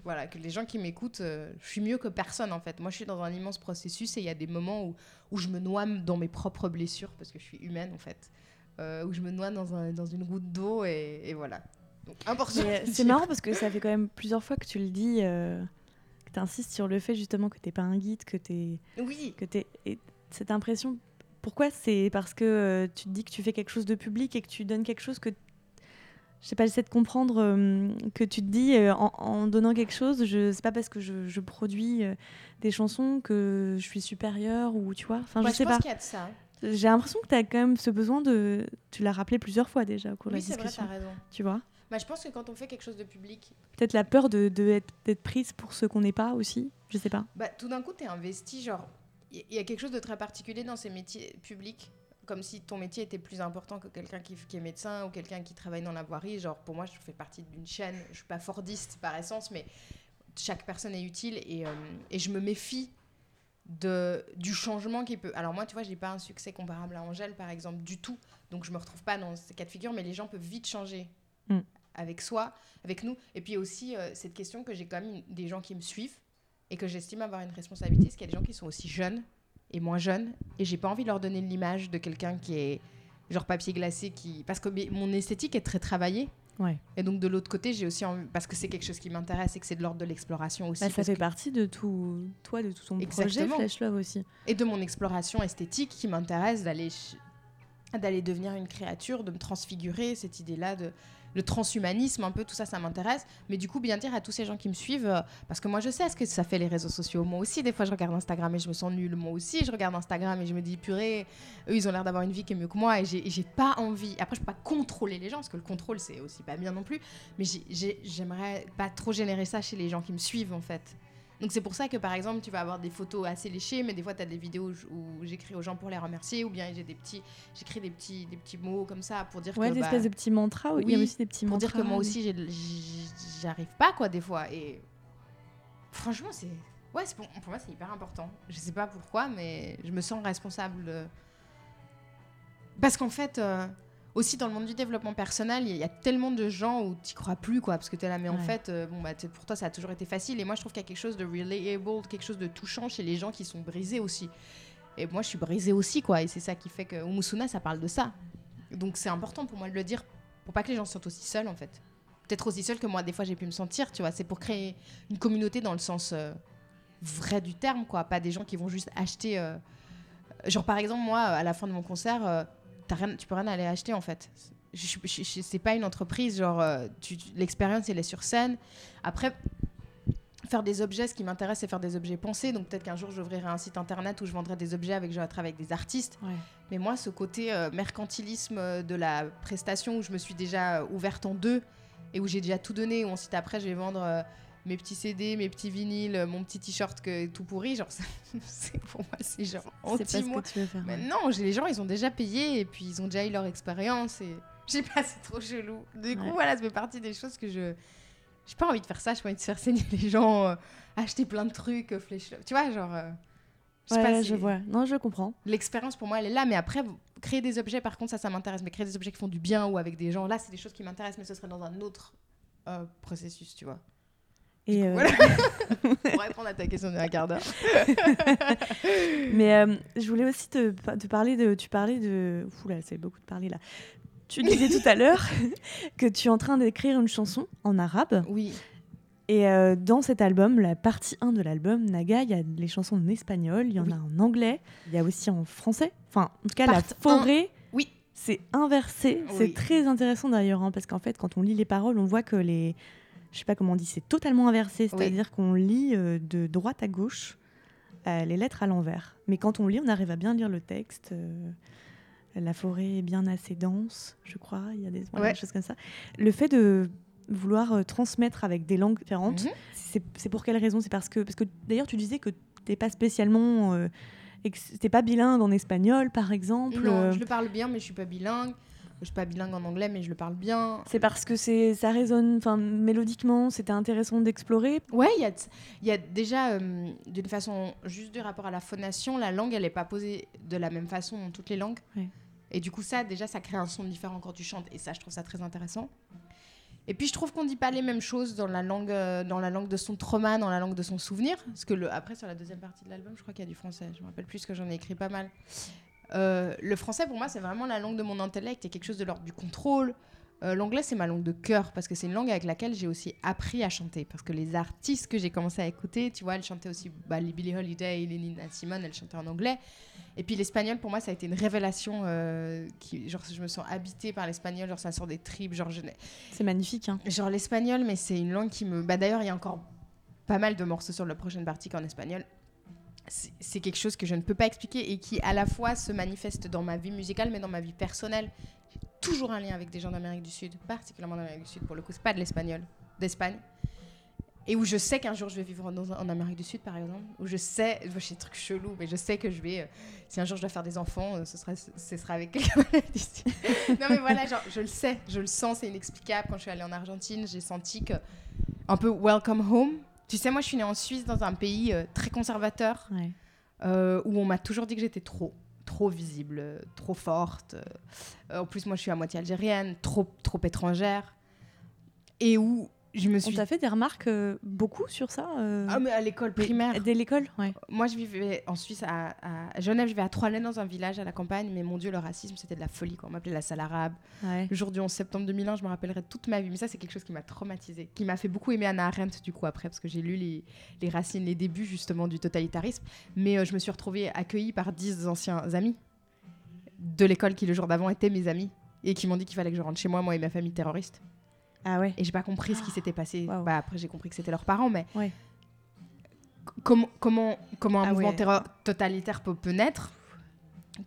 Voilà, que les gens qui m'écoutent, euh, je suis mieux que personne en fait. Moi, je suis dans un immense processus et il y a des moments où, où je me noie dans mes propres blessures parce que je suis humaine en fait. Euh, où je me noie dans, un, dans une goutte d'eau et, et voilà. Donc important. Euh, C'est marrant parce que ça fait quand même plusieurs fois que tu le dis, euh, que tu insistes sur le fait justement que t'es pas un guide, que t'es. Oui, Que t'es et cette impression, pourquoi C'est parce que euh, tu te dis que tu fais quelque chose de public et que tu donnes quelque chose que. Je sais pas, j'essaie de comprendre euh, que tu te dis euh, en, en donnant quelque chose, je c'est pas parce que je, je produis euh, des chansons que je suis supérieure ou tu vois. Enfin, je sais pense pas. qu'il y a de ça. J'ai l'impression que tu as quand même ce besoin de. Tu l'as rappelé plusieurs fois déjà au cours Oui, de c'est la vrai, discussion. t'as raison. tu vois? Bah, je pense que quand on fait quelque chose de public, Peut-être la peur de, de être, d'être prise pour ce qu'on n'est pas aussi. Je sais pas. Bah, tout d'un coup, tu es investi. Genre, il y, a quelque chose de très particulier dans ces métiers publics. Comme si ton métier était plus important que quelqu'un qui, qui est médecin ou quelqu'un qui travaille dans la voirie. Genre, pour moi, je fais partie d'une chaîne. Je suis pas fordiste par essence, mais chaque personne est utile et, euh, et je me méfie de, du changement qui peut. Alors, moi, tu vois, j'ai pas un succès comparable à Angèle, par exemple, du tout. Donc, je me retrouve pas dans ces cas de figure, mais les gens peuvent vite changer Mm. avec soi, avec nous. Et puis aussi, euh, cette question que j'ai quand même des gens qui me suivent et que j'estime avoir une responsabilité, c'est qu'il y a des gens qui sont aussi jeunes et moins jeunes, et j'ai pas envie de leur donner l'image de quelqu'un qui est genre papier glacé, qui parce que mon esthétique est très travaillée. Ouais. Et donc de l'autre côté, j'ai aussi envie, parce que c'est quelque chose qui m'intéresse et que c'est de l'ordre de l'exploration aussi, Bah, ça fait que- partie de tout, toi, de tout ton projet Exactement. Flash Love aussi. et de mon exploration esthétique qui m'intéresse d'aller d'aller devenir une créature, de me transfigurer, cette idée-là de le transhumanisme, un peu tout ça, ça m'intéresse. Mais du coup, bien dire à tous ces gens qui me suivent, euh, parce que moi, je sais ce que ça fait les réseaux sociaux. Moi aussi, des fois, je regarde Instagram et je me sens nulle. Moi aussi, je regarde Instagram et je me dis, purée, eux, ils ont l'air d'avoir une vie qui est mieux que moi et j'ai pas envie. Après, je peux pas contrôler les gens, parce que le contrôle, c'est aussi pas bien non plus. Mais j'ai- j'ai- j'aimerais pas trop générer ça chez les gens qui me suivent, en fait. Donc c'est pour ça que par exemple tu vas avoir des photos assez léchées, mais des fois tu as des vidéos où j'écris aux gens pour les remercier, ou bien j'ai des petits, j'écris des petits, des petits mots comme ça pour dire Ouais, que des bah, espèces de petits mantras. Il y a oui, aussi des petits pour mantras. dire que moi aussi j'arrive pas quoi des fois. Et franchement c'est, ouais pour, pour moi c'est hyper important. Je sais pas pourquoi, mais je me sens responsable. de- Parce qu'en fait. euh, aussi dans le monde du développement personnel, il y a tellement de gens où tu crois plus, quoi, parce que tu es là, mais en fait, euh, bon, bah, pour toi, ça a toujours été facile. Et moi, je trouve qu'il y a quelque chose de relatable, quelque chose de touchant chez les gens qui sont brisés aussi. Et moi, je suis brisée aussi, quoi, et c'est ça qui fait que Umusuna, ça parle de ça. Donc, c'est important pour moi de le dire, pour pas que les gens se sentent aussi seuls, en fait. Peut-être aussi seuls que moi, des fois, j'ai pu me sentir, tu vois. C'est pour créer une communauté dans le sens euh, vrai du terme, quoi. Pas des gens qui vont juste acheter. euh, Genre, par exemple, moi, à la fin de mon concert, t'as rien, tu peux rien aller acheter en fait. C'est pas une entreprise, genre euh, l'expérience elle est sur scène. Après, faire des objets, ce qui m'intéresse c'est faire des objets pensés. Donc peut-être qu'un jour j'ouvrirai un site internet où je vendrai des objets avec, je avec des artistes. Ouais. Mais moi, ce côté euh, mercantilisme euh, de la prestation où je me suis déjà ouverte en deux et où j'ai déjà tout donné, où ensuite après je vais vendre euh, mes petits CD, mes petits vinyles, euh, mon petit t-shirt tout pourri, genre c'est pour moi c'est genre C'est pas ce que tu veux faire. Mais ouais. non, j'ai- les gens, ils ont déjà payé et puis ils ont déjà eu leur expérience et j'ai pas, c'est trop chelou. Du coup, Ouais. voilà, ça fait partie des choses que je. J'ai pas envie de faire ça, j'ai pas envie de faire saigner les gens, euh, acheter plein de trucs, euh, flèche. Tu vois, genre. euh, je Ouais, pas, je vois. Non, je comprends. L'expérience pour moi, elle est là, mais après, créer des objets, par contre, ça, ça m'intéresse. Mais créer des objets qui font du bien ou avec des gens, là, c'est des choses qui m'intéressent, mais ce serait dans un autre euh, processus, tu vois. Et, euh, Voilà. Pour répondre à ta question de un quart d'heure. Mais euh, je voulais aussi te, te parler de. Tu parlais de. Oula, c'est beaucoup de parler là. Tu disais tout à l'heure que tu es en train d'écrire une chanson en arabe. Oui. Et euh, dans cet album, la partie 1 de l'album, Naga, il y a les chansons en espagnol, il y en Oui. a en anglais, il y a aussi en français. Enfin, en tout cas, la forêt, Oui. c'est inversé. C'est très intéressant d'ailleurs, hein, parce qu'en fait, quand on lit les paroles, on voit que les. Je sais pas comment on dit, c'est totalement inversé. C'est-à-dire qu'on lit euh, de droite à gauche euh, les lettres à l'envers. Mais quand on lit, on arrive à bien lire le texte. euh, la forêt est bien assez dense, je crois. Il y a des, voilà, Ouais. des choses comme ça. Le fait de vouloir transmettre avec des langues différentes, Mhm. c'est c'est pour quelle raison? C'est parce que, parce que d'ailleurs, tu disais que t'es pas spécialement. t'es pas bilingue en espagnol, par exemple. Non, je le parle bien, mais je suis pas bilingue. Je suis pas bilingue en anglais, mais je le parle bien. C'est parce que c'est ça résonne, enfin mélodiquement, c'était intéressant d'explorer. Ouais, il y a, il y a déjà, euh, d'une façon juste du rapport à la phonation, la langue, elle n'est pas posée de la même façon dans toutes les langues. Ouais. Et du coup, ça, déjà, ça crée un son différent quand tu chantes. Et ça, je trouve ça très intéressant. Et puis, je trouve qu'on dit pas les mêmes choses dans la langue, euh, dans la langue de son trauma, dans la langue de son souvenir. Parce que le, après, sur la deuxième partie de l'album, je crois qu'il y a du français. Je me rappelle plus que j'en ai écrit pas mal. Euh, le français, pour moi, c'est vraiment la langue de mon intellect et quelque chose de l'ordre du contrôle. Euh, L'anglais, c'est ma langue de cœur parce que c'est une langue avec laquelle j'ai aussi appris à chanter. Parce que les artistes que j'ai commencé à écouter, tu vois, elles chantaient aussi bah, les Billie Holiday, les Nina Simone, elles chantaient en anglais. Et puis l'espagnol, pour moi, ça a été une révélation. euh, qui, genre, je me sens habitée par l'espagnol, genre ça sort des tripes. Genre, je C'est magnifique. Hein. genre l'espagnol, mais c'est une langue qui me. Bah, D'ailleurs, il y a encore pas mal de morceaux sur la prochaine partie qu'en espagnol. C'est quelque chose que je ne peux pas expliquer et qui à la fois se manifeste dans ma vie musicale, mais dans ma vie personnelle. J'ai toujours un lien avec des gens d'Amérique du Sud, particulièrement d'Amérique du Sud. Pour le coup, c'est pas de l'espagnol, d'Espagne. Et où je sais qu'un jour je vais vivre un- en Amérique du Sud, par exemple. Où je sais, je sais des trucs chelous, mais je sais que je vais. euh, si un jour je dois faire des enfants, euh, ce sera, ce sera avec quelqu'un non, mais voilà, genre, je le sais, je le sens, c'est inexplicable. Quand je suis allée en Argentine, j'ai senti que. Un peu welcome home. Tu sais, moi, je suis née en Suisse, dans un pays euh, très conservateur, Ouais. euh, où on m'a toujours dit que j'étais trop, trop visible, euh, trop forte. euh. en plus, moi, je suis à moitié algérienne, trop, trop étrangère. Et où je me On t'a fait des remarques euh, beaucoup sur ça euh, Ah, mais à l'école primaire. Dès l'école Ouais. Moi, je vivais en Suisse, à, à Genève, je vivais à Trois-Laines, dans un village à la campagne, mais mon Dieu, le racisme, c'était de la folie. Quoi. On m'appelait la salle arabe. ouais. Le jour du 11 septembre 2001, je me rappellerai toute ma vie. Mais ça, c'est quelque chose qui m'a traumatisée, qui m'a fait beaucoup aimer Anna Arendt, du coup, après, parce que j'ai lu les, les racines, les débuts, justement, du totalitarisme. Mais euh, je me suis retrouvée accueillie par dix anciens amis de l'école qui, le jour d'avant, étaient mes amis et qui m'ont dit qu'il fallait que je rentre chez moi, moi et ma famille terroriste. Ah ouais. Et j'ai pas compris ce qui s'était passé. Bah, après, j'ai compris que c'était leurs parents, mais. Ouais. Comment, comment, comment un Ah mouvement ouais. terror- totalitaire peut, peut naître?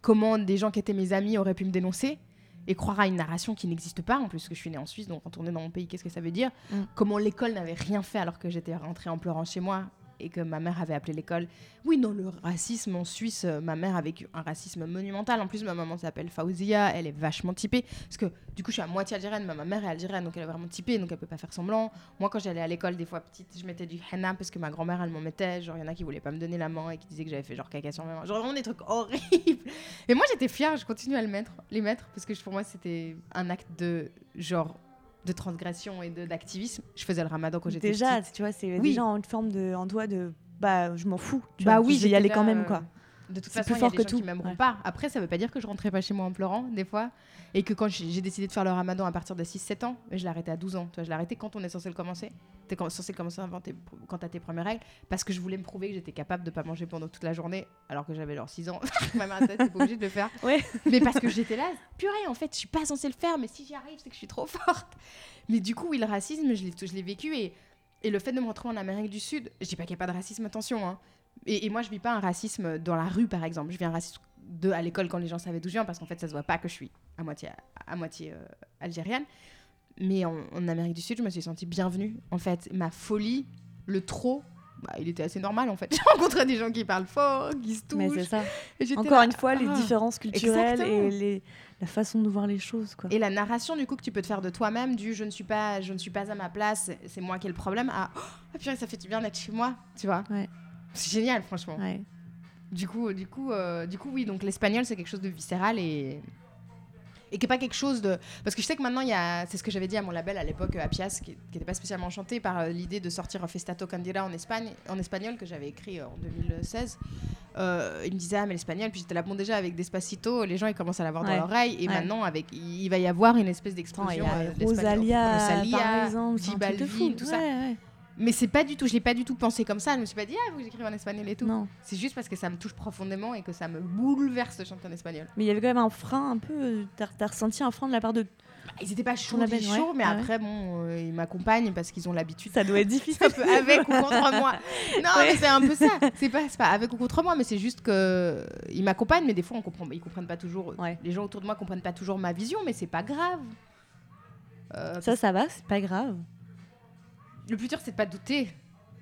Comment des gens qui étaient mes amis auraient pu me dénoncer et croire à une narration qui n'existe pas en plus que je suis née en Suisse donc retourner dans mon pays qu'est-ce que ça veut dire? Mm. comment l'école n'avait rien fait alors que j'étais rentrée en pleurant chez moi et que ma mère avait appelé l'école. Oui non le racisme en Suisse euh, ma mère a vécu un racisme monumental. En plus ma maman s'appelle Faouzia elle est vachement typée. Parce que du coup je suis à moitié algérienne mais ma mère est algérienne donc elle est vraiment typée donc elle peut pas faire semblant. Moi quand j'allais à l'école des fois petite je mettais du henna parce que ma grand-mère elle m'en mettait. Genre il y en a qui voulaient pas me donner la main et qui disaient que j'avais fait genre caca sur ma main. Genre vraiment des trucs horribles. Et moi j'étais fière je continue à le mettre les mettre parce que pour moi c'était un acte de genre de transgression et de- d'activisme je faisais le ramadan quand j'étais Déjà, petite. tu vois, c'est Oui. déjà en forme de, en toi de, bah, je m'en fous. tu bah vois, oui je vais y aller j'étais quand même, euh, quoi. De toute C'est façon plus il y a fort des que gens tout, qui m'aimeront ouais. pas après ça veut pas dire que je rentrais pas chez moi en pleurant des fois et que quand j'ai décidé de faire le ramadan à partir de 6-7 ans je l'ai arrêté à 12 ans tu vois, je l'ai arrêté quand on est censé le commencer t'es com- censé commencer avant tes, quand t'as tes premières règles parce que je voulais me prouver que j'étais capable de pas manger pendant toute la journée alors que j'avais genre 6 ans ma mère était pas obligée de le faire Ouais. mais parce que j'étais là purée en fait je suis pas censée le faire mais si j'y arrive c'est que je suis trop forte mais du coup oui le racisme je l'ai je l'ai vécu et et le fait de me retrouver en Amérique du Sud, je dis pas qu'il n'y a pas de racisme, attention. hein. Et, et moi, je vis pas un racisme dans la rue, par exemple. Je vis un racisme de, à l'école quand les gens savaient d'où je viens, parce qu'en fait, ça se voit pas que je suis à moitié, à, moitié euh, algérienne. Mais en, en Amérique du Sud, je me suis sentie bienvenue. En fait, ma folie, le trop, bah, il était assez normal, en fait. J'ai rencontré des gens qui parlent fort, qui se Mais touchent. c'est ça. Encore là, une fois, les ah. différences culturelles Exactement. et les, la façon de voir les choses, quoi. Et la narration, du coup, que tu peux te faire de toi-même, du je ne suis pas, je ne suis pas à ma place, c'est- moi qui ai le problème, à oh, ah, purée, ça fait du bien d'être chez moi, tu vois. Ouais. C'est génial, franchement. Ouais. Du coup, du coup, euh, du coup, oui. Donc l'espagnol, c'est quelque chose de viscéral et et qui est pas quelque chose de parce que je sais que maintenant il y a c'est ce que j'avais dit à mon label à l'époque euh, Apias qui n'était pas spécialement enchanté par euh, l'idée de sortir Festato Candida en Espagne en espagnol que j'avais écrit en 2016 Euh, il me disait ah mais l'espagnol puis j'étais là bon déjà avec Despacito les gens ils commencent à l'avoir Ouais. dans l'oreille et Ouais. maintenant avec il va y avoir une espèce d'explosion a euh. Rosalia, Rosalia, par exemple, Balvin, tout ça. Ouais, ouais. Mais c'est pas du tout je l'ai pas du tout pensé comme ça je me suis pas dit ah que j'écrive en espagnol et tout Non. c'est juste parce que ça me touche profondément et que ça me bouleverse chanter en espagnol Mais il y avait quand même un frein un peu. euh, T'as t'as ressenti un frein de la part de. Bah, ils étaient pas chauds, ouais. mais Ah ouais. après, bon, euh, ils m'accompagnent parce qu'ils ont l'habitude. Ça doit être difficile. Un peu avec ou contre moi. Non, Ouais. mais c'est un peu ça. C'est pas, c'est pas avec ou contre moi, mais c'est juste que ils m'accompagnent, mais des fois, on comprend, ils comprennent pas toujours. Les gens autour de moi comprennent pas toujours ma vision, mais c'est pas grave. Euh, Ça, ça va, c'est pas grave. Le plus dur, c'est de pas douter.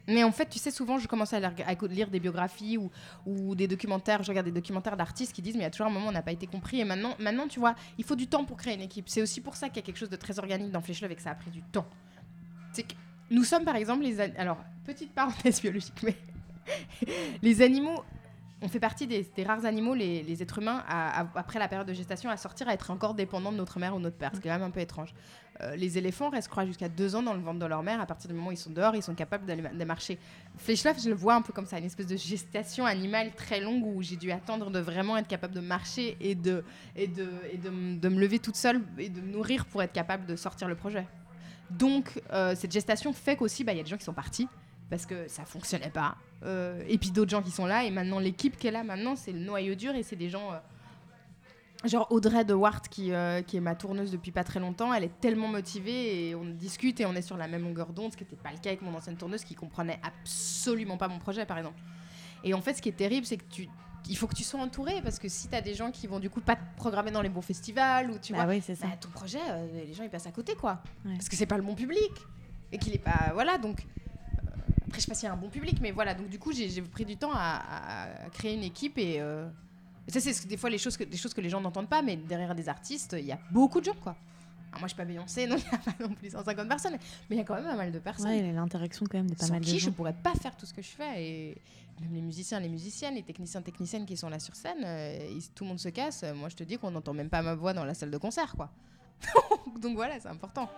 Mais en fait, tu sais, souvent, je commence à lire, des biographies ou, des documentaires. Je regarde des documentaires d'artistes qui disent, mais il y a toujours un moment où on n'a pas été compris. Et maintenant, maintenant, tu vois, il faut du temps pour créer une équipe. C'est aussi pour ça qu'il y a quelque chose de très organique dans Flesh Love et que ça a pris du temps. C'est que nous sommes, par exemple, les. Alors, petite parenthèse biologique, mais. les animaux. On fait partie des, rares animaux, les, êtres humains, après la période de gestation, à sortir, à être encore dépendants de notre mère ou notre père. C'est quand même un peu étrange. Euh, les éléphants restent, je crois, jusqu'à deux ans dans le ventre de leur mère. À partir du moment où ils sont dehors, ils sont capables d'aller de marcher. Fleischhoff, je le vois un peu comme ça, une espèce de gestation animale très longue où j'ai dû attendre de vraiment être capable de marcher et de, et de, et de, de me lever toute seule et de me nourrir pour être capable de sortir le projet. Donc, euh, cette gestation fait qu'aussi, bah, il y a des gens qui sont partis parce que ça fonctionnait pas. Euh, et puis d'autres gens qui sont là. Et maintenant, l'équipe qui est là maintenant, c'est le noyau dur et c'est des gens. Genre Audrey de Wart, qui, euh, qui est ma tourneuse depuis pas très longtemps, elle est tellement motivée et on discute et on est sur la même longueur d'onde, ce qui n'était pas le cas avec mon ancienne tourneuse qui comprenait absolument pas mon projet, par exemple. Et en fait, ce qui est terrible, c'est que tu, il faut que tu sois entouré parce que si tu as des gens qui vont du coup pas te programmer dans les bons festivals ou tu Ah vois, oui, ça. bah, ton projet, euh, les gens ils passent à côté quoi. Ouais. Parce que c'est pas le bon public et qu'il est pas. Voilà donc. euh, après, je sais pas s'il y a un bon public, mais voilà. Donc, du coup, j'ai pris du temps à, créer une équipe et. euh, et ça, c'est des fois les choses que, des choses que les gens n'entendent pas, mais derrière des artistes, il y a beaucoup de gens quoi. Alors, moi, je suis pas Beyoncé, donc il n'y a pas non plus 150 personnes, mais il y a quand même pas mal de personnes Ouais, l'interaction quand même de pas sans mal de qui je gens. pourrais pas faire tout ce que je fais et même les musiciens les musiciennes les techniciens techniciennes qui sont là sur scène euh, ils- tout le monde se casse Euh, moi je te dis qu'on n'entend même pas ma voix dans la salle de concert quoi donc voilà c'est important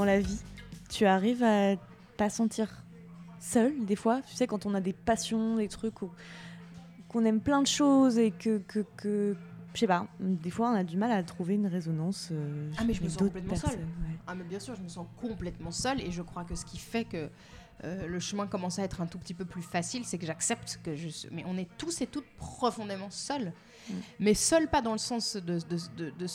Dans la vie, tu arrives à pas sentir seul des fois. Tu sais, quand on a des passions, des trucs où- qu'on aime plein de choses et que, que, que je sais pas, des fois on a du mal à trouver une résonance. euh, Ah, mais je me sens complètement seule. ouais. ah mais bien sûr je me sens complètement seule et je crois que ce qui fait que euh, le chemin commence à être un tout petit peu plus facile, c'est que j'accepte que je. Mais on est tous et toutes profondément seuls. Mm. Mais seuls pas dans le sens de... de, de-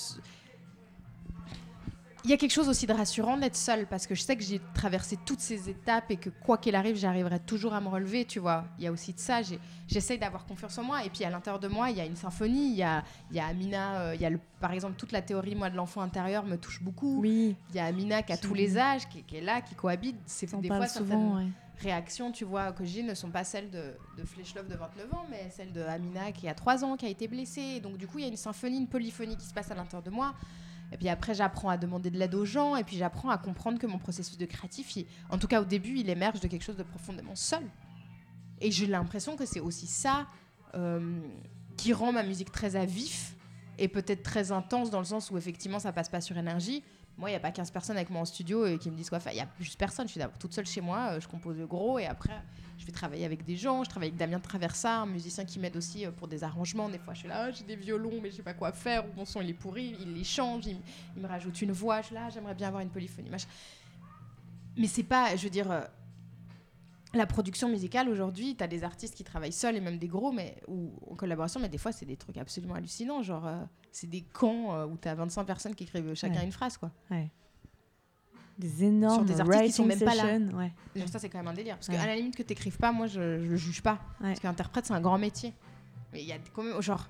Il y a quelque chose aussi de rassurant d'être seul parce que je sais que j'ai traversé toutes ces étapes et que quoi qu'il arrive, j'arriverai toujours à me relever, tu vois. Il y a aussi de ça, j'essaye d'avoir confiance en moi et puis à l'intérieur de moi, il y a une symphonie, il y a, il y a Amina, euh, il y a le, par exemple toute la théorie moi de l'enfant intérieur me touche beaucoup. Oui, Il y a Amina qui a tous les âges, qui, qui est là, qui cohabite. C'est des fois certaines souvent. ouais. réactions, tu vois, que j'ai ne sont pas celles de, de Flesh Love de 29 ans, mais celles de Amina qui a 3 ans, qui a été blessée. Donc du coup, il y a une symphonie, une polyphonie qui se passe à l'intérieur de moi. Et puis après, j'apprends à demander de l'aide aux gens, et puis j'apprends à comprendre que mon processus de créatif, en tout cas au début, il émerge de quelque chose de profondément seul. Et j'ai l'impression que c'est aussi ça euh, qui rend ma musique très à vif et peut-être très intense dans le sens où effectivement ça passe pas sur énergie. Moi, il n'y a pas 15 personnes avec moi en studio et qui me disent quoi faire. Il y a juste personne. Je suis d'abord toute seule chez moi, euh, je compose le gros et après, je vais travailler avec des gens. Je travaille avec Damien Traversa, un musicien qui m'aide aussi euh, pour des arrangements. Des fois, je suis là, Ah, j'ai des violons, mais je sais pas quoi faire. Ou mon son, il est pourri. Il les change, il, il me rajoute une voix. Je suis là, j'aimerais bien avoir une polyphonie. machin. Mais c'est pas, je veux dire, euh, la production musicale aujourd'hui, tu as des artistes qui travaillent seuls et même des gros, mais ou en collaboration, mais des fois c'est des trucs absolument hallucinants, genre euh, c'est des camps euh, où tu as 25 personnes qui écrivent chacun Ouais. une phrase quoi. Ouais. Des énormes des artistes qui sont même pas là. ouais. Genre ça c'est quand même un délire. Parce qu'à la limite que t'écrives pas, moi je, je le juge pas. Parce qu'interprète c'est un grand métier. Mais il y a quand même genre,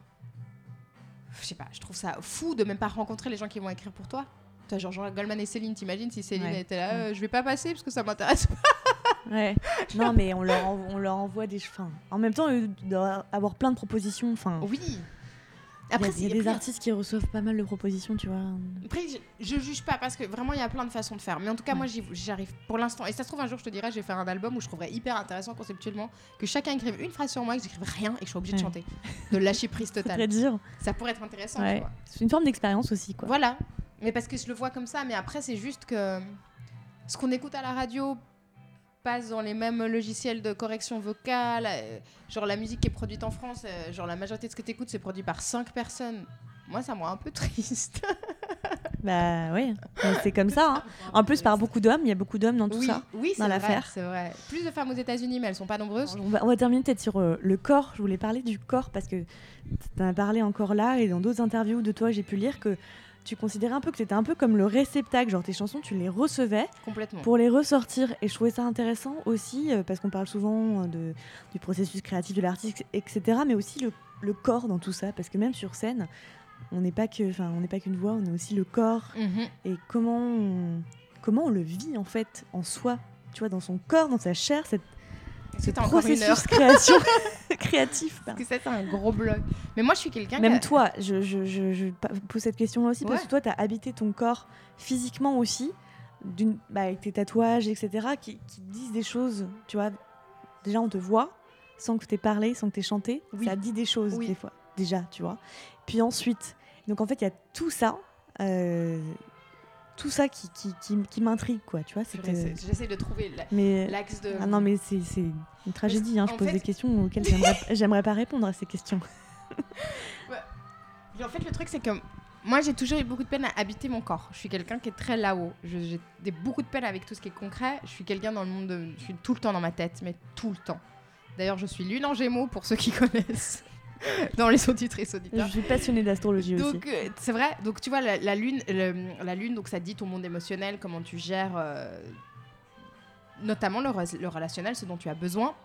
je sais pas, je trouve ça fou de même pas rencontrer les gens qui vont écrire pour toi. Toi, genre, genre Goldman et Céline, t'imagines si Céline Ouais. était là, euh, je vais pas passer parce que ça m'intéresse pas. Ouais. non, mais on leur, envo- on leur envoie des. Enfin, en même temps, eux doivent avoir plein de propositions. Enfin, Oui. il y a- y des artistes qui reçoivent pas mal de propositions, tu vois. Après, je, je juge pas parce que vraiment il y a plein de façons de faire. Mais en tout cas, Ouais. moi j'y j'y arrive pour l'instant. Et ça se trouve un jour, je te dirais, je vais faire un album où je trouverais hyper intéressant conceptuellement que chacun écrive une phrase sur moi, que j'écrive rien et que je sois obligée de chanter. De lâcher prise totale. Ça pourrait être intéressant, tu Ouais. vois. C'est une forme d'expérience aussi, quoi. Voilà. Mais parce que je le vois comme ça. Mais après, c'est juste que ce qu'on écoute à la radio passe dans les mêmes logiciels de correction vocale. euh, genre la musique qui est produite en France, euh, genre la majorité de ce que tu écoutes, c'est produit par cinq personnes. Moi, ça me rend un peu triste. Bah Mais c'est comme ça. hein. En plus, par beaucoup d'hommes, il y a beaucoup d'hommes dans tout oui, ça. oui, c'est dans vrai, l'affaire. C'est vrai. Plus de femmes aux États-Unis, mais elles sont pas nombreuses. On va, on va terminer peut-être sur euh, le corps. Je voulais parler du corps parce que tu en as parlé encore là et dans d'autres interviews de toi, j'ai pu lire que tu considérais un peu que tu étais un peu comme le réceptacle. Genre tes chansons, tu les recevais Complètement. pour les ressortir. Et je trouvais ça intéressant aussi euh, parce qu'on parle souvent euh, de, du processus créatif de l'artiste, etc. Mais aussi le, le corps dans tout ça. Parce que même sur scène, on n'est pas que, enfin, on n'est pas qu'une voix, on est aussi le corps Mhm. et comment on, comment on le vit en fait en soi. Tu vois, dans son corps, dans sa chair, cette Est-ce ce que t'as encore une heure processus création créatif. Parce que ça, c'est un gros bloc. Mais moi, je suis quelqu'un Même qui a- toi, je, je, je, je pa- pose cette question-là aussi parce que toi, tu as habité ton corps physiquement aussi, bah, avec tes tatouages, etc., qui, qui disent des choses. Tu vois, déjà, on te voit sans que tu aies parlé, sans que tu aies chanté. Oui. Ça dit des choses, Oui. des fois, déjà, tu vois. Puis ensuite, donc en fait, il y a tout ça. euh, tout ça qui, qui, qui, qui m'intrigue, quoi, tu vois. J'essaie de trouver l'axe de. ah non, mais c'est c'est une tragédie. Hein. Je pose fait- des questions auxquelles j'aimerais pas répondre à ces questions. En fait, le truc, c'est que moi, j'ai toujours eu beaucoup de peine à habiter mon corps. Je suis quelqu'un qui est très là-haut. J'ai beaucoup de peine avec tout ce qui est concret. Je suis quelqu'un dans le monde de. Je suis tout le temps dans ma tête, mais tout le temps. D'ailleurs, je suis lune en gémeaux pour ceux qui connaissent. dans les auditrices Je auditeurs. suis passionnée d'astrologie aussi. Donc euh, c'est vrai. Donc tu vois la, la lune, le- la lune, donc ça dit ton monde émotionnel, comment tu gères, euh, notamment le, re- le relationnel, ce dont tu as besoin.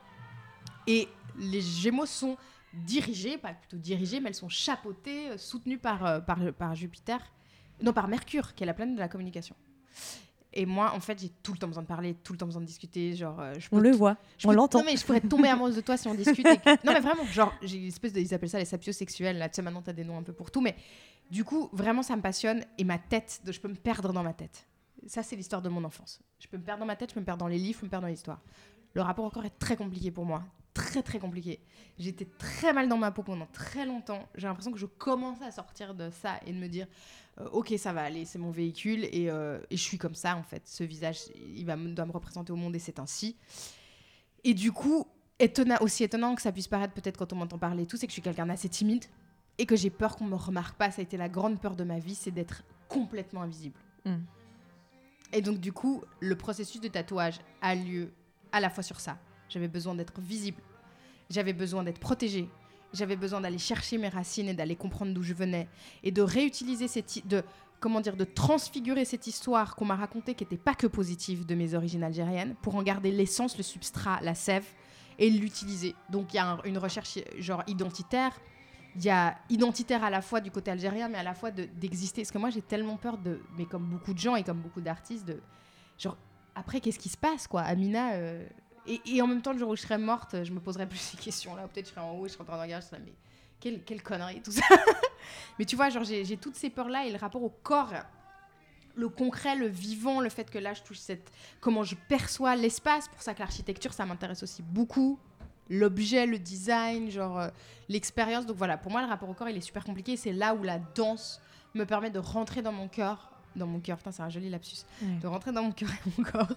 Et les Gémeaux sont dirigés, pas plutôt dirigés, mais elles sont chapeautées, euh, soutenues par, par, par Jupiter, non par Mercure, qui est la planète de la communication. Et moi, en fait, j'ai tout le temps besoin de parler, tout le temps besoin de discuter. Genre, euh, je On le voit, je on l'entend. Non, mais je pourrais tomber amoureuse de toi si on discute. que- Non, mais vraiment, genre, j'ai une espèce de. Ils appellent ça les sapiosexuels. Là, tu sais, maintenant, t'as des noms un peu pour tout. Mais du coup, vraiment, ça me passionne. Et ma tête, de- je peux me perdre dans ma tête. Ça, c'est l'histoire de mon enfance. Je peux me perdre dans ma tête, je peux me perdre dans les livres, je peux me perdre dans l'histoire. Le rapport corps est très compliqué pour moi. Très, très compliqué. J'étais très mal dans ma peau pendant très longtemps. J'ai l'impression que je commençais à sortir de ça et de me dire Ok, ça va aller, c'est mon véhicule. Et, euh, et je suis comme ça, en fait. Ce visage, il va, me- doit me représenter au monde et c'est ainsi. Et du coup, étonnant, aussi étonnant que ça puisse paraître peut-être quand on m'entend parler et tout, c'est que je suis quelqu'un d'assez timide et que j'ai peur qu'on me remarque pas. Ça a été la grande peur de ma vie, c'est d'être complètement invisible. Mm. Et donc du coup, le processus de tatouage a lieu à la fois sur ça. J'avais besoin d'être visible, j'avais besoin d'être protégée, j'avais besoin d'aller chercher mes racines et d'aller comprendre d'où je venais et de réutiliser cette de comment dire de transfigurer cette histoire qu'on m'a racontée qui n'était pas que positive de mes origines algériennes pour en garder l'essence, le substrat, la sève et l'utiliser. Donc il y a un- une recherche genre identitaire. Il y a identitaire à la fois du côté algérien, mais à la fois de- d'exister. Parce que moi, j'ai tellement peur de, mais comme beaucoup de gens et comme beaucoup d'artistes, de genre après, qu'est-ce qui se passe, quoi, Amina euh, et, et en même temps, le jour où je serai morte, je me poserai plus ces questions-là. Peut-être je serai en haut, je serai en train de regarder, je serai là, mais quelle, quelle connerie, tout ça. mais tu vois, genre, j'ai j'ai toutes ces peurs-là et le rapport au corps, le concret, le vivant, le fait que là, je touche cette. comment je perçois l'espace. Pour ça que l'architecture, ça m'intéresse aussi beaucoup. L'objet, le design, genre euh, l'expérience. Donc voilà, pour moi, le rapport au corps, il est super compliqué. C'est là où la danse me permet de rentrer dans mon cœur. Dans mon cœur, putain, c'est un joli lapsus de rentrer dans mon cœur et mon corps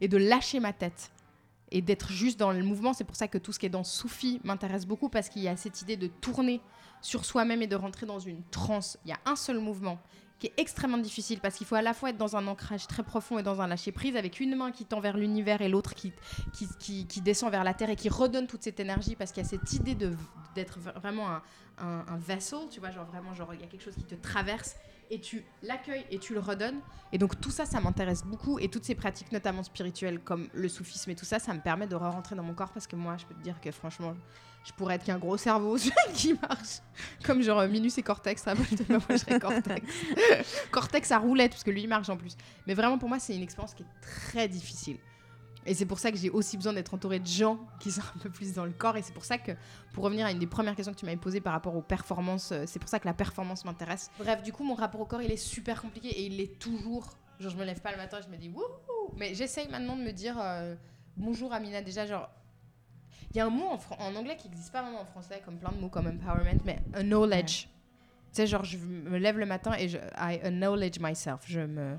et de lâcher ma tête et d'être juste dans le mouvement. C'est pour ça que tout ce qui est dans Soufi m'intéresse beaucoup parce qu'il y a cette idée de tourner sur soi-même et de rentrer dans une transe. Il y a un seul mouvement qui est extrêmement difficile parce qu'il faut à la fois être dans un ancrage très profond et dans un lâcher prise avec une main qui tend vers l'univers et l'autre qui, qui, qui, descend vers la terre et qui redonne toute cette énergie parce qu'il y a cette idée d'être vraiment un, un, un vessel, tu vois, genre vraiment, genre il y a quelque chose qui te traverse et tu l'accueilles et tu le redonnes. Et donc tout ça, ça m'intéresse beaucoup et toutes ces pratiques, notamment spirituelles comme le soufisme et tout ça, ça me permet de re-rentrer dans mon corps parce que moi, je peux te dire que franchement, je pourrais être qu'un gros cerveau qui marche comme genre Minus et Cortex. moi je serais Cortex. Cortex à roulette parce que lui il marche en plus. Mais vraiment pour moi, c'est une expérience qui est très difficile. Et c'est pour ça que j'ai aussi besoin d'être entourée de gens qui sont un peu plus dans le corps. Et c'est pour ça que, pour revenir à une des premières questions que tu m'avais posées par rapport aux performances, euh, c'est pour ça que la performance m'intéresse. Bref, du coup, mon rapport au corps, il est super compliqué et il l'est toujours. Genre, je me lève pas le matin, je me dis wouhou. Mais j'essaye maintenant de me dire euh, bonjour Amina. Déjà, genre, il y a un mot en, fran- en anglais qui n'existe pas vraiment en français, comme plein de mots comme empowerment, mais a knowledge. Tu sais, genre, je me lève le matin et je I acknowledge myself. Je me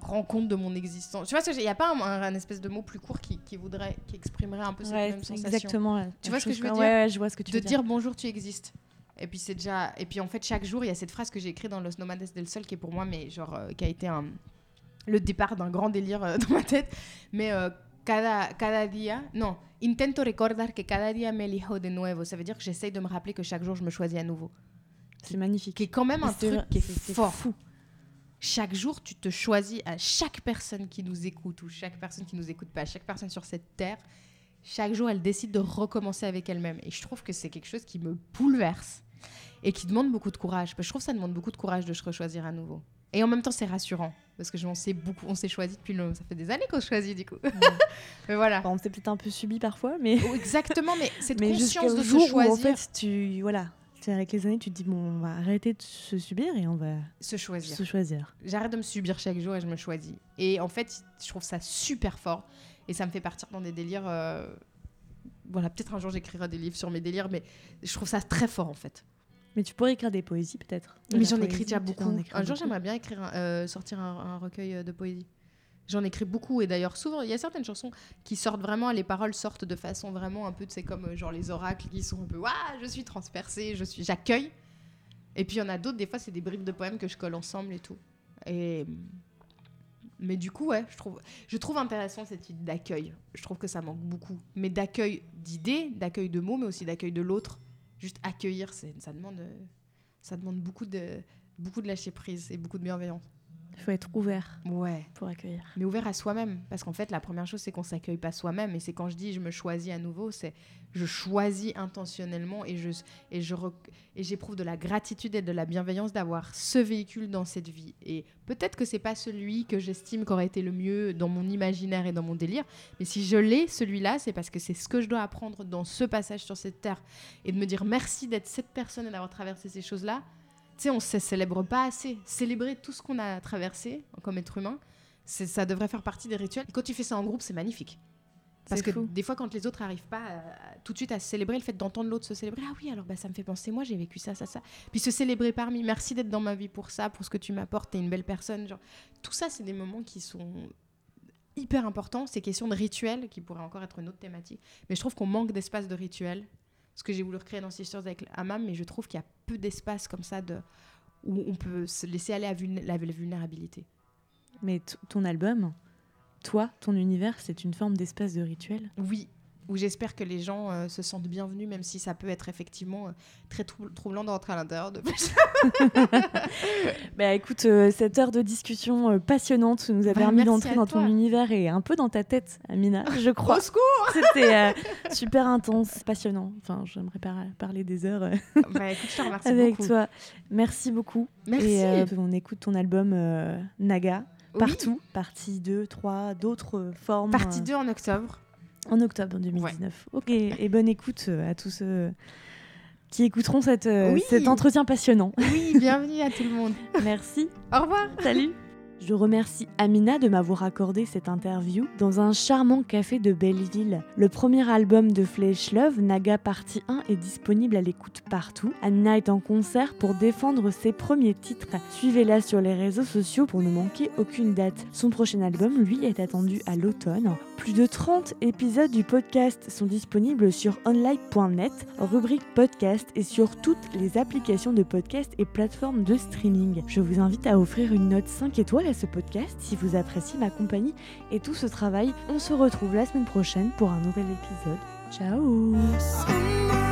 rends compte de mon existence. Tu vois, il n'y a pas un, un- un espèce de mot plus court qui, qui voudrait, qui exprimerait un peu cette Ouais, même sensation. exactement. Tu vois ce que je veux dire Ouais, ouais, je vois ce que tu de veux dire bonjour, tu existes. Et puis c'est déjà. Et puis en fait, chaque jour, il y a cette phrase que j'ai écrite dans Los Nomades del Sol qui est pour moi, mais genre, euh, qui a été un, le départ d'un grand délire euh, dans ma tête. Mais euh, cada, cada día. Non, intento recordar que cada día me elijo de nuevo. Ça veut dire que j'essaye de me rappeler que chaque jour, je me choisis à nouveau. C'est magnifique. Qui est quand même un truc qui est c'est fort. fou. Chaque jour, tu te choisis à chaque personne qui nous écoute ou chaque personne qui nous écoute pas, chaque personne sur cette terre. Chaque jour, elle décide de recommencer avec elle-même. Et je trouve que c'est quelque chose qui me bouleverse et qui demande beaucoup de courage. Parce que je trouve que ça demande beaucoup de courage de se rechoisir à nouveau. Et en même temps, c'est rassurant parce que je- on s'est beaucoup, on s'est choisi depuis le, ça fait des années qu'on se choisit du coup. mais voilà. Enfin, on s'est peut-être un peu subi parfois, mais, Oh, exactement, mais cette mais conscience de jour se où en choisir, fait tu voilà, c'est avec les années tu te dis bon on va arrêter de se subir et on va se choisir. se choisir. J'arrête de me subir chaque jour et je me choisis. Et en fait, je trouve ça super fort. Et ça me fait partir dans des délires. euh, Voilà, peut-être un jour j'écrirai des livres sur mes délires, mais je trouve ça très fort en fait. Mais tu pourrais écrire des poésies peut-être? Mais j'en écris déjà beaucoup. Un jour, j'aimerais bien écrire, un- euh, sortir un, un recueil de poésie. J'en écris beaucoup et d'ailleurs souvent il y a certaines chansons qui sortent vraiment les paroles sortent de façon vraiment un peu tu sais comme euh, genre les oracles qui sont un peu waouh je suis transpercée je suis j'accueille. Et puis il y en a d'autres des fois c'est des bribes de poèmes que je colle ensemble et tout. Et mais du coup ouais je trouve je trouve intéressant cette idée d'accueil. Je trouve que ça manque beaucoup. Mais d'accueil d'idées d'accueil de mots mais aussi d'accueil de l'autre. Juste accueillir ça demande ça demande beaucoup de beaucoup de lâcher prise et beaucoup de bienveillance Il faut être ouvert ouais pour accueillir. mais ouvert à soi-même. Parce qu'en fait, la première chose, c'est qu'on s'accueille pas soi-même. Et c'est quand je dis je me choisis à nouveau, c'est je choisis intentionnellement et je et je et j'éprouve de la gratitude et de la bienveillance d'avoir ce véhicule dans cette vie. Et peut-être que c'est pas celui que j'estime qu'aurait été le mieux dans mon imaginaire et dans mon délire, mais si je l'ai celui-là, c'est parce que c'est ce que je dois apprendre dans ce passage sur cette terre et de me dire merci d'être cette personne et d'avoir traversé ces choses-là. Sais, on se célèbre pas assez. Célébrer tout ce qu'on a traversé comme être humain, ça devrait faire partie des rituels. Et quand tu fais ça en groupe, c'est magnifique. Parce que fou. des fois, quand les autres n'arrivent pas à- à- tout de suite à se célébrer, le fait d'entendre l'autre se célébrer, ah oui, alors bah, ça me fait penser, moi j'ai vécu ça, ça, ça. Puis se célébrer parmi, merci d'être dans ma vie pour ça, pour ce que tu m'apportes, t'es une belle personne. Genre, tout ça, c'est des moments qui sont hyper importants. Ces questions de rituels, qui pourraient encore être une autre thématique. Mais je trouve qu'on manque d'espace de rituels. Ce que j'ai voulu recréer dans Sisters avec Amam, mais je trouve qu'il y a peu d'espace comme ça de, où on peut se laisser aller à vulné- la vulnérabilité. Mais ton album, toi, ton univers, c'est une forme d'espace de rituel? Oui, où j'espère que les gens euh, se sentent bienvenus, même si ça peut être effectivement euh, très trou- troublant de rentrer à l'intérieur de Bah écoute, euh, cette heure de discussion passionnante nous a Bah, permis d'entrer dans toi. ton univers et un peu dans ta tête, Amina, je crois. Au secours C'était super intense, passionnant. Enfin, j'aimerais par- parler des heures Bah écoute, je te avec beaucoup. toi. Merci beaucoup. Merci. Et on écoute ton album Naga Oui, partout, partie 2, 3, d'autres formes. Partie euh, 2 en octobre. En octobre 2019. Ok, et bonne écoute euh, à tous ceux qui écouteront cette, euh, Oui. cet entretien passionnant. Oui, bienvenue à tout le monde. Merci, Au revoir. salut Je remercie Amina de m'avoir accordé cette interview dans un charmant café de Belleville. Le premier album de Flesh Love, Naga Partie 1, est disponible à l'écoute partout. Amina est en concert pour défendre ses premiers titres. Suivez-la sur les réseaux sociaux pour ne manquer aucune date. Son prochain album, lui, est attendu à l'automne. Plus de 30 épisodes du podcast sont disponibles sur onlife.net, rubrique podcast et sur toutes les applications de podcast et plateformes de streaming. Je vous invite à offrir une note 5 étoiles à ce podcast si vous appréciez ma compagnie et tout ce travail. On se retrouve la semaine prochaine pour un nouvel épisode. Ciao